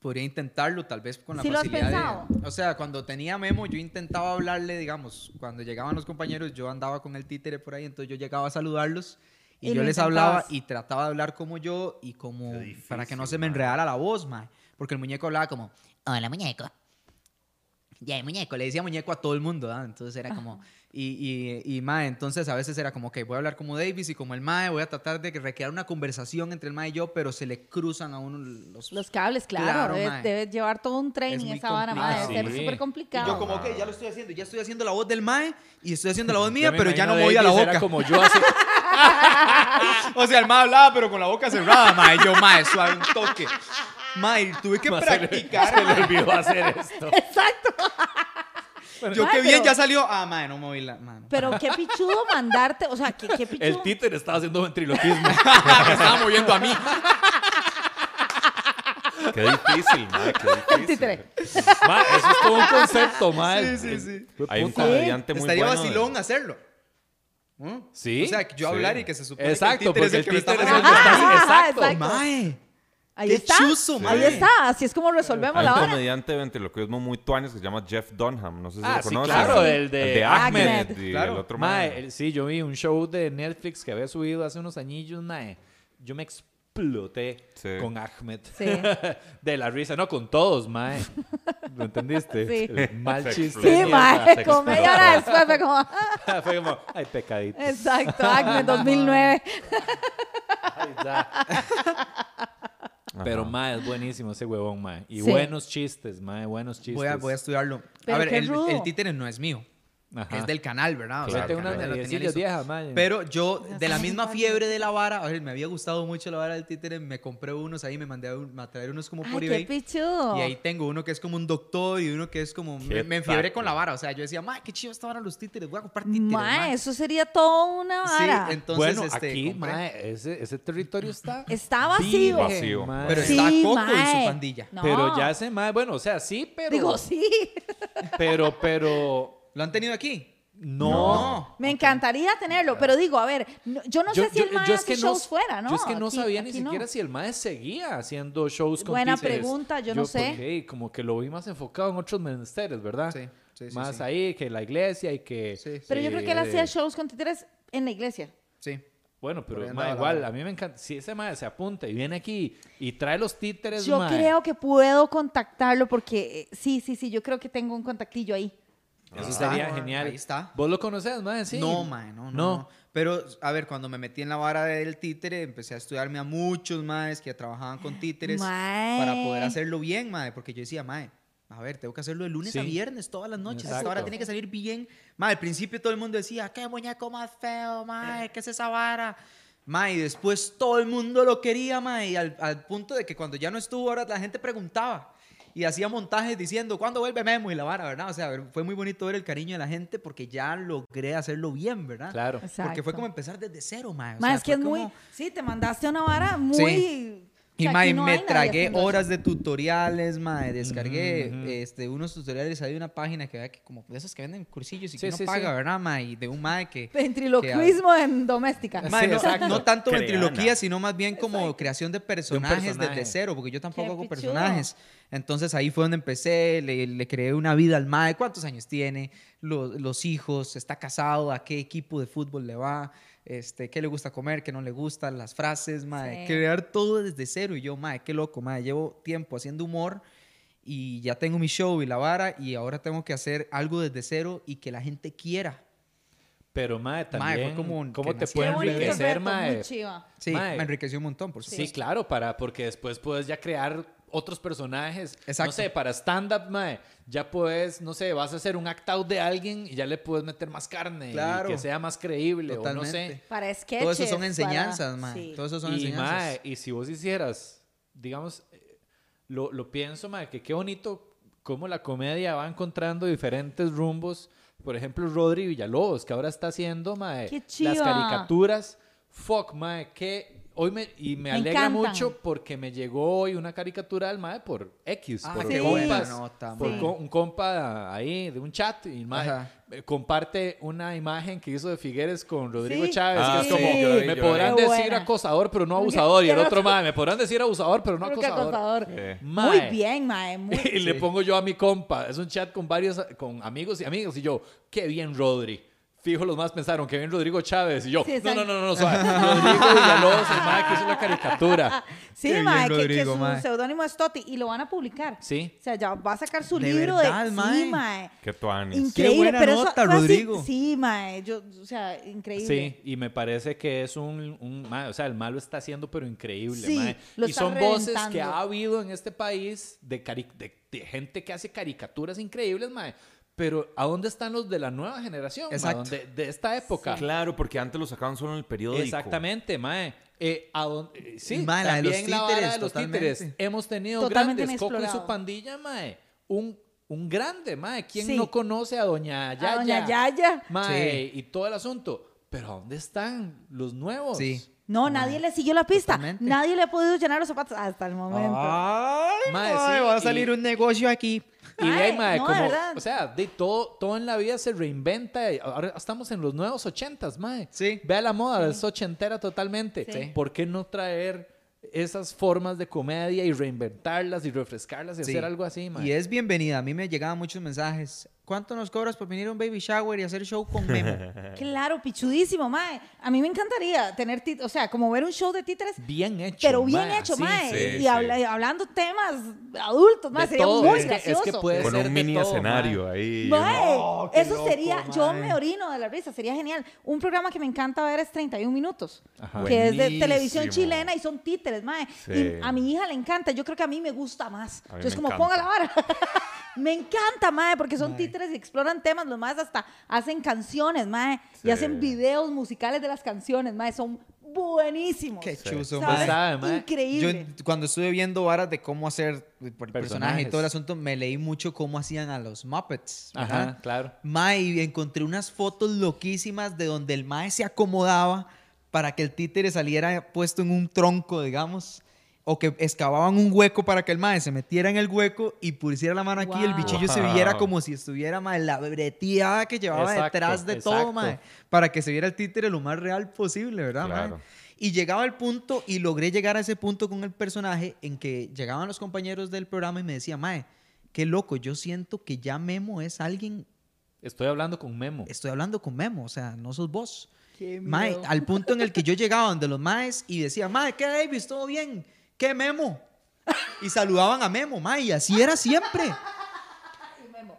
Podría intentarlo, tal vez con la ¿Sí lo has facilidad de- pensado? O sea, cuando tenía Memo, yo intentaba hablarle, digamos, cuando llegaban los compañeros, yo andaba con el títere por ahí, entonces yo llegaba a saludarlos y, Y yo les hablaba y trataba de hablar como yo y como difícil, para que no se me enredara la voz, mae. Porque el muñeco hablaba como, Hola, muñeco. ya, muñeco, le decía muñeco a todo el mundo, ¿ah? Entonces era como, y, y, y mae, entonces a veces era como que voy a hablar como Davis y como el mae, voy a tratar de recrear una conversación entre el mae y yo, pero se le cruzan a uno los... Los cables, claro. Claro, debes, mae. debes llevar todo un training muy esa vara, complicado. mae, Debe ser Sí. súper Y complicado. yo como, ok, ya lo estoy haciendo, ya estoy haciendo la voz del mae y estoy haciendo la voz <laughs> mía, pero ya no imagino movía la boca. como yo así. <laughs> O sea, el mae hablaba, pero con la boca cerrada, mae. Yo, mae, suave un toque. Mae, tuve que <laughs> Ma, se le- practicar. Se le mae. olvidó hacer esto. Exacto. Yo qué bien, pero- ya salió. Ah, mae, no moví la mano. Pero qué pichudo mandarte, o sea, qué, qué pichudo. El títer estaba haciendo ventriloquismo. <laughs> Me estaba moviendo a mí. Qué difícil, mae, qué <laughs> difícil. Ma, eso es todo un concepto, ma. Sí, sí, sí. Hay un puta. comediante muy Estaría bueno. vacilón hacerlo. ¿Mm? Sí. O sea, que yo Sí. hablar y que se supone Exacto, que el títere es el que me está títere es el que está- exacto. exacto. Mae. Ahí Qué está. chuzo, Ahí está. Así es como resolvemos Hay la un hora. comediante de ventriloquismo muy tuanes que se llama Jeff Dunham. No sé si Ah, lo sí, conocen. claro, el de Ahmed. Ahmed. Y Claro. el otro Mae, mae. el- sí, yo vi un show de Netflix que había subido hace unos añillos, mae. Yo me exploté Sí. con Ahmed. Sí. <laughs> De la risa, no con todos, mae. ¿Lo entendiste? Sí. El mal <laughs> Se chiste. Sí, de mierda. mae. Como media hora después fue como. <laughs> Fue como, ay, pecadito. Exacto, Acme 2009. Ay, ya. Pero, mae, es buenísimo ese huevón, mae. Y Sí. buenos chistes, mae, buenos chistes. Voy a, voy a estudiarlo. Pero a ver, el, el títere no es mío. Ajá. Es del canal, ¿verdad? O sea, canal mae. Pero yo, de la misma fiebre de la vara, a ver, me había gustado mucho la vara del títere, me compré unos ahí, me mandé a, un- a traer unos como Ay, por qué eBay. pichudo. Y ahí tengo uno que es como un doctor y uno que es como... Me, Qué me enfiebré con la vara. O sea, yo decía, ma, qué chido esta vara los títeres. Voy a comprar títeres, Mae, ma". eso sería todo una Sí, vara. entonces, bueno, este, aquí, mae, ese, ese territorio está... <clears throat> Está vacío. Pero Sí, está Coco y su pandilla. No. Pero ya se mae, bueno, o sea, sí, pero... Digo, sí. Pero, pero... ¿Lo han tenido aquí? No. Me encantaría tenerlo, pero digo, a ver, no- yo no sé si el mae hace shows fuera, ¿no? Yo es que no Aquí- sabía ni no. siquiera si el mae seguía haciendo shows con Buena títeres. pregunta, yo no sé. porque, como que lo vi más enfocado en otros menesteres, ¿verdad? Sí, sí, sí, Más sí. ahí que la iglesia y que... Sí, sí. Pero yo creo que él eh, hacía shows con títeres en la iglesia. Sí. Bueno, pero la igual, a mí me encanta. Si ese mae se apunta y viene aquí y trae los títeres, Yo creo que puedo contactarlo porque eh, sí, sí, sí, yo creo que tengo un contactillo ahí. Eso está, sería genial. ahí está. ¿Vos lo conoces, mae? Sí. No, mae, no, no, No. no. Pero, a ver, cuando me metí en la vara del títere, empecé a estudiarme a muchos maes que trabajaban con títeres Mae. para poder hacerlo bien, mae. Porque yo decía, mae, a ver, tengo que hacerlo de lunes a Sí. viernes, todas las noches. Esta Exacto. vara tiene que salir bien. Mae, al principio todo el mundo decía, qué muñeco más feo, mae, ¿qué es esa vara? Mae, y después todo el mundo lo quería, mae, y al, al punto de que cuando ya no estuvo, ahora la gente preguntaba. Y hacía montajes diciendo, ¿cuándo vuelve Memo? Y la vara, ¿verdad? O sea, fue muy bonito ver el cariño de la gente porque ya logré hacerlo bien, ¿verdad? Claro. Porque fue como empezar desde cero. O sea, es que es muy. Sí, te mandaste una vara muy. Sí. O Y sea, mae, no me hay tragué horas de tutoriales, mae. Descargué Ujú. este, unos tutoriales de una página que vea que como de esos que venden cursillos y Sí, que sí, paga, sí. ¿verdad, mae? Y de un mae que. Ventriloquismo en doméstica. Mae, no, exacto. no tanto Creana. ventriloquía, sino más bien como creación de personajes personaje. desde cero, porque yo tampoco Qué hago pichudo. personajes. Entonces ahí fue donde empecé, le, le creé una vida al mae, cuántos años tiene, los, los hijos, está casado, a qué equipo de fútbol le va, este, qué le gusta comer, qué no le gusta, las frases, mae, Sí. crear todo desde cero. Y yo, mae, qué loco, mae, llevo tiempo haciendo humor y ya tengo mi show y la vara y ahora tengo que hacer algo desde cero y que la gente quiera. Pero, mae, Mae, fue también, como ¿cómo te puede enriquecer, reto, mae? Sí, Mae. me enriqueció un montón, por Sí, supuesto. claro, para, porque después puedes ya crear otros personajes. No Exacto. sé, para stand-up, mae, ya puedes, no sé, vas a hacer un act out de alguien y ya le puedes meter más carne. y Claro. que sea más creíble, o no Totalmente. sé. Para sketches. Todo eso son para- enseñanzas, mae. sí. Todo eso son Y, enseñanzas. mae, y si vos hicieras, digamos, eh, lo, lo pienso, mae, que qué bonito cómo la comedia va encontrando diferentes rumbos. Por ejemplo, Rodri Villalobos, que ahora está haciendo, mae, Qué las caricaturas. Fuck, mae, que hoy me, y me, Me alegra encantan. mucho porque me llegó hoy una caricatura del mae por X, Ah, por qué compas, buena nota, por mae. co- un compa ahí de un chat y el mae Ajá. comparte una imagen que hizo de Figueres con Rodrigo Sí. Chávez, Ah, que es sí, como, yo me yo podrán decir buena. acosador, pero no abusador. Y el otro <laughs> mae, me podrán decir abusador, pero no acosador. acosador. Muy bien, mae. Muy <laughs> Y le pongo yo a mi compa, es un chat con varios, con amigos y amigos, y yo, qué bien Rodri. Fijo, los más pensaron, qué bien Rodrigo Chávez. Y yo, Sí, no, no, no, no, no, suave. <laughs> Rodrigo Villalobos, el mae que hizo la caricatura. Sí, Qué mae, que, que su seudónimo es Toti y lo van a publicar. Sí. O sea, ya va a sacar su ¿De libro verdad, de mae? Sí, mae. Qué tuanis. Increíble, buena pero eso nota, así- Rodrigo. Sí, mae. Yo, o sea, increíble. Sí, y me parece que es un, un mae, o sea, el malo está haciendo, pero increíble, Sí, mae. lo Y está son voces que ha habido en este país de, cari- de, de gente que hace caricaturas increíbles, mae. Pero ¿a dónde están los de la nueva generación? mae? Exacto. Donde- de esta época. Claro, porque antes lo sacaban solo en el periódico. Exactamente, mae. Eh, ¿a dónde- eh, sí, Mae, la de los también la vara títeres, de los totalmente. títeres. Hemos tenido Totalmente grandes, Coco y su pandilla, mae. Un, un grande, mae. ¿Quién Sí. no conoce a Doña Yaya? A doña Yaya. Mae, y todo el asunto. Pero ¿a dónde están los nuevos? Sí. No, nadie le siguió la pista. Totalmente. Nadie le ha podido llenar los zapatos hasta el momento. Ay, Mae, mae, sí, va a y- salir un negocio aquí. Y de ahí, no, de como, verdad. o sea, de todo, todo en la vida se reinventa. y Ahora estamos en los nuevos ochentas, mae. Sí. Vea la moda, es ochentera totalmente. Sí. ¿Por qué no traer esas formas de comedia y reinventarlas y refrescarlas y Sí. hacer algo así, mae? Y es bienvenida. A mí me llegaban muchos mensajes. ¿Cuánto nos cobras por venir a un baby shower y hacer show con Memo? <laughs> Claro, pichudísimo, mae. A mí me encantaría tener o sea, como ver un show de títeres, Bien hecho. pero bien mae, hecho, así, mae. sí, y sí. habla- y hablando temas adultos, mae. De Sería todo, muy es que- es que gracioso. puede Con ser un mini todo, escenario mae. ahí. Mae, qué eso loco, sería, yo mae. me orino de la risa, sería genial. Un programa que me encanta ver es 31 minutos, Ajá. que es de Buenísimo. televisión chilena y son títeres, mae. Sí. Y a mi hija le encanta, yo creo que a mí me gusta más. A mí Yo es me como, encanta. ponga la vara. <laughs> me encanta, mae, porque son títeres y exploran temas, los más hasta hacen canciones, mae, y hacen videos musicales de las canciones, mae, son buenísimos. Qué chuzo, mae. mae. Yo Increíble. cuando estuve viendo varas de cómo hacer el personaje y todo el Personajes. asunto, me leí mucho cómo hacían a los Muppets. ¿verdad? Ajá, claro. Mae, y encontré unas fotos loquísimas de donde el mae se acomodaba para que el títere saliera puesto en un tronco, digamos. O que excavaban un hueco para que el mae se metiera en el hueco y pusiera la mano aquí y el Wow. bichillo se viera Wow. como si estuviera mae, la breteada que llevaba Exacto, detrás de todo, exacto. mae. Para que se viera el títere lo más real posible, ¿verdad, mae? Claro. Y llegaba el punto, y logré llegar a ese punto con el personaje, en que llegaban los compañeros del programa y me decían, Mae, qué loco, yo siento que ya Memo es alguien, Estoy hablando con Memo. estoy hablando con Memo, o sea, no sos vos. Qué Mae, al punto en el que yo llegaba donde los Maes y decía, Mae, ¿qué Davis? ¿Todo bien? ¿Qué Memo? Y saludaban a Memo, Mae, y así era siempre.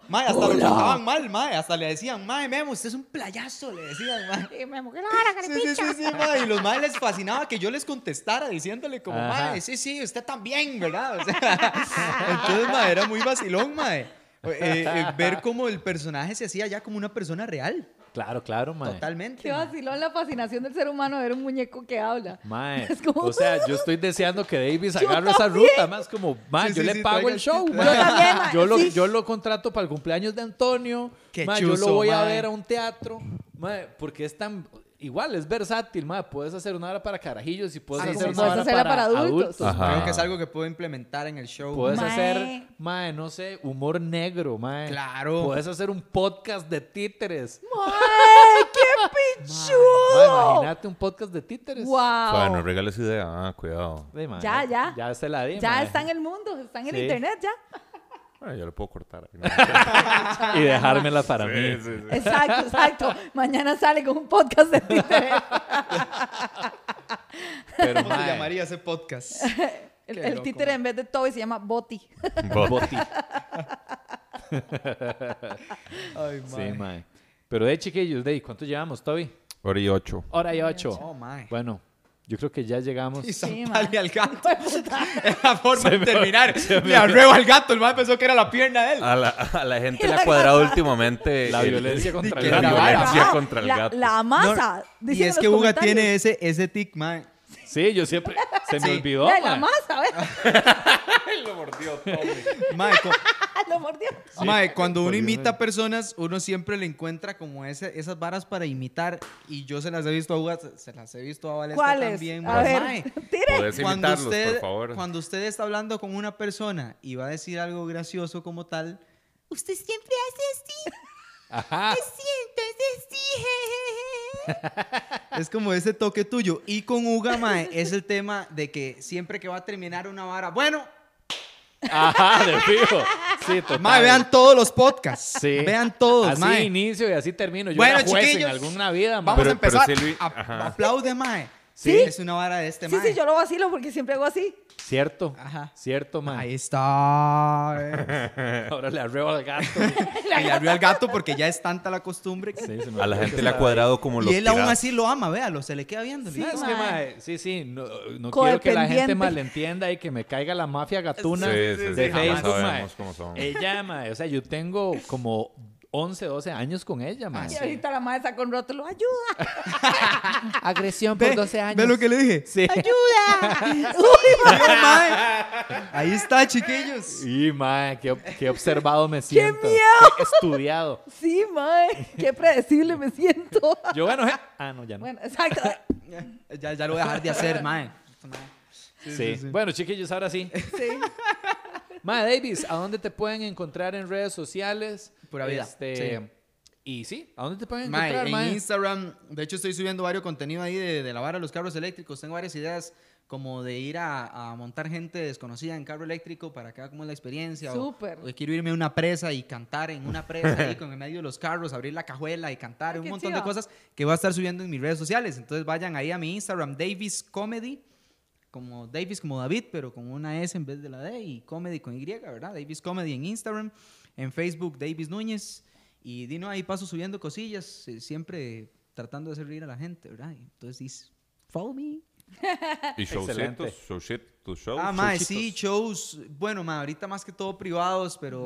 Mae, hasta lo trataban mal, Mae, hasta le decían, Mae, Memo, usted es un playazo, le decían, Mae. Y me moqué la vara, Sí, sí, sí, sí, mae, Y los madres les fascinaba que yo les contestara diciéndole como, Ajá. mae, sí, sí, usted también, ¿verdad? O sea, <laughs> entonces, mae, era muy vacilón, mae. Eh, eh, ver cómo el personaje se hacía ya como una persona real. Claro, claro, mae. Totalmente. Qué vacilón la fascinación del ser humano de ver un muñeco que habla. Mae, <laughs> Es como- o sea, yo estoy deseando que Davis <laughs> agarre esa ruta, más como, mae, Sí, yo sí, le sí, pago el show, mae. Yo también, mae, yo, lo, sí. yo lo contrato para el cumpleaños de Antonio, Qué mae, yo lo voy a ver a un teatro, mae, porque es tan, igual, es versátil, mae, puedes hacer una hora para carajillos y puedes Sí, hacer sí, una sí. hora Puedes hacerla para, para adultos. adultos. Ajá. Creo que es algo que puedo implementar en el show. Puedes Mae. hacer, mae, no sé, humor negro, mae. Claro. Puedes hacer un podcast de títeres. ¡Ay, qué <laughs> Mae, pichudo! imagínate un podcast de títeres. ¡Wow! Bueno, regales idea. Ah, cuidado. Ya, ya. Ya se la di, ya mae. está en el mundo, está en el internet ya. Bueno, yo lo puedo cortar. <laughs> Y dejármela para mí. Sí, sí, sí. Exacto, exacto. Mañana sale con un podcast de. Pero, ¿Cómo se mae, llamaría ese podcast? <laughs> El, el loco, títere en vez de Toby se llama Boti. Boti. <laughs> Ay, Sí, mae. Pero de chiquillos, de ¿cuánto llevamos, Toby? Hora y ocho. Hora y ocho. Oh, mae. Bueno, yo creo que ya llegamos. Y Sí, al gato. <laughs> Es la forma de terminar. Le arreo al gato. El mae pensó que era la pierna de él. A la, a la gente <laughs> le ha cuadrado últimamente La violencia <laughs> contra el la gato. vara. violencia contra el la, gato. La masa. No, y es que Uga comentarios. tiene ese, ese tic, mae. Sí, yo siempre. Se me Sí. olvidó. La mae. masa, ¿ves? Lo mordió todo. Mae, <laughs> Lo mordió. Mae, cuando uno imita personas, uno siempre le encuentra como ese, esas varas para imitar. Y yo se las he visto a Uga, se- se las he visto a Valesta ¿Cuáles? también. A mae. ver, Mae, <laughs> tire. Cuando imitarlos, usted, por favor. cuando usted está hablando con una persona y va a decir algo gracioso como tal, usted siempre hace así. Ajá. Es como ese toque tuyo. Y con Uga, mae, es el tema de que siempre que va a terminar una vara, bueno, Ajá, de fijo. Sí, total. mae, vean todos los podcasts. Sí. Vean todos, Así mae. inicio y así termino. Yo Bueno, era juez chiquillos, en alguna vida, mae. Vamos Pero- a empezar. pero sí, Luis- A- ajá. aplaude, mae. ¿Sí? Es una vara de este, Sí, mae. sí, yo lo vacilo porque siempre hago así. Cierto. Ajá. Cierto, mae. Ahí está. <laughs> Ahora le arreo al gato. <laughs> y le abrió al gato porque ya es tanta la costumbre. que- Sí, se me A la olvidó gente que le ha estaba cuadrado como los y él aún piratas. así lo ama, véalo, se le queda viendo. Sí, No, es que, mae. mae, sí, sí, no, no quiero que la gente Codependiente. malentienda y que me caiga la mafia gatuna Sí, sí, de Facebook, mae. sabemos cómo son. Ella, mae, o sea, yo tengo como 11, 12 años con ella, mae. Y ahorita la madre sacó un rótulo. ¡Ayuda! <laughs> Agresión Ve, ve lo que le dije. Sí. ¡Ayuda! <laughs> ¡Uy, Sí, mae. Ahí está, chiquillos. Sí, mae, qué, qué observado me siento. miedo! Qué estudiado. Sí, mae. Qué predecible me siento. Yo, bueno, eh. Ah, no, ya no. Bueno, exacto. Ya, ya lo voy a dejar de hacer, mae. Sí. Bueno, chiquillos, ahora sí. Sí. Ma Davis, ¿a dónde te pueden encontrar en redes sociales? Pura vida, Este, sí. Y sí, ¿a dónde te pueden Mae, encontrar, en mae? Instagram, de hecho estoy subiendo varios contenido ahí de, de lavar a los carros eléctricos. Tengo varias ideas como de ir a, a montar gente desconocida en carro eléctrico para que haga como es la experiencia. o- Súper. O, quiero irme a una presa y cantar en una presa ahí <laughs> con en medio de los carros, abrir la cajuela y cantar, Ay, un qué montón de cosas que voy a estar subiendo en mis redes sociales. Entonces vayan ahí a mi Instagram, Davis Comedy, como Davis como David, pero con una S en vez de la D y Comedy con Y, ¿verdad? Davis Comedy en Instagram, en Facebook Davis Núñez y Dino ahí paso subiendo cosillas, eh, siempre tratando de hacer reír a la gente, ¿verdad? Y entonces dices, follow me. Y showcitos, showshit, tus shows. Ah, mae, showcitos. sí, shows. Bueno, mae, ahorita más que todo privados, pero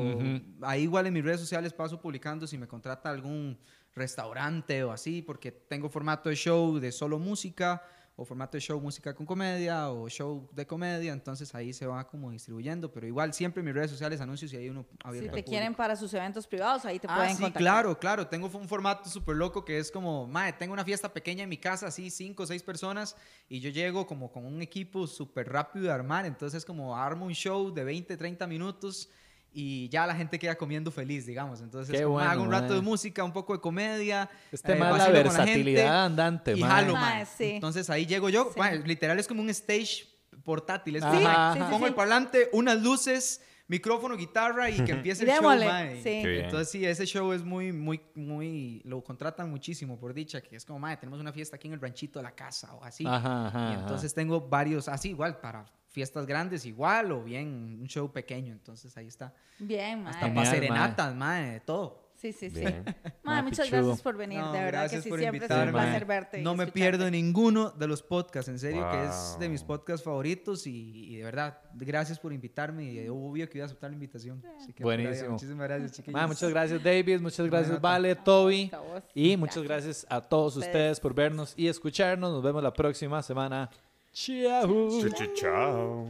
ahí igual en mis redes sociales paso publicando si me contrata algún restaurante o así, porque tengo formato de show de solo música, o formato de show música con comedia, o show de comedia, entonces ahí se va como distribuyendo, pero igual siempre en mis redes sociales anuncios y ahí uno abierto Si te quieren para sus eventos privados, ahí te Ah, pueden sí, contactar. claro, claro. Tengo un formato súper loco que es como, madre, tengo una fiesta pequeña en mi casa, así, cinco o seis personas, y yo llego como con un equipo súper rápido de armar, entonces como armo un show de 20, 30 minutos y ya la gente queda comiendo feliz, digamos. Entonces como, bueno, hago un rato mae. de música, un poco de comedia. Este eh, más la versatilidad andante, y mae. jalo, Mae, mae. sí. Entonces ahí llego yo, Sí. mae, literal es como un stage portátil. Es Sí, como, mae, pongo sí. el parlante, unas luces, micrófono, guitarra y que <laughs> empiece el show, mae. sí. Entonces sí, ese show es muy, muy, muy, lo contratan muchísimo por dicha, que es como, madre, tenemos una fiesta aquí en el ranchito de la casa o así. Ajá, ajá, y ajá. entonces tengo varios, así igual, para fiestas grandes igual o bien un show pequeño, entonces ahí está. Bien, mae. Hasta para mae. serenatas, madre, todo. Sí, sí, sí. Bien. <laughs> Mae, muchas pichudo. gracias por venir. No, de verdad que gracias sí, por siempre es invitarme. un placer verte. y No me pierdo ninguno de los podcasts, en serio, que es de mis Wow. podcasts favoritos y, y de verdad, gracias por invitarme y obvio que voy a aceptar la invitación. Así que, Buenísimo. Muchísimas gracias, chiquillos. Ma, muchas gracias, David. Muchas gracias. Vale, Toby. Y muchas gracias a todos ustedes por vernos y escucharnos. Nos vemos la próxima semana. Ciao. Ciao.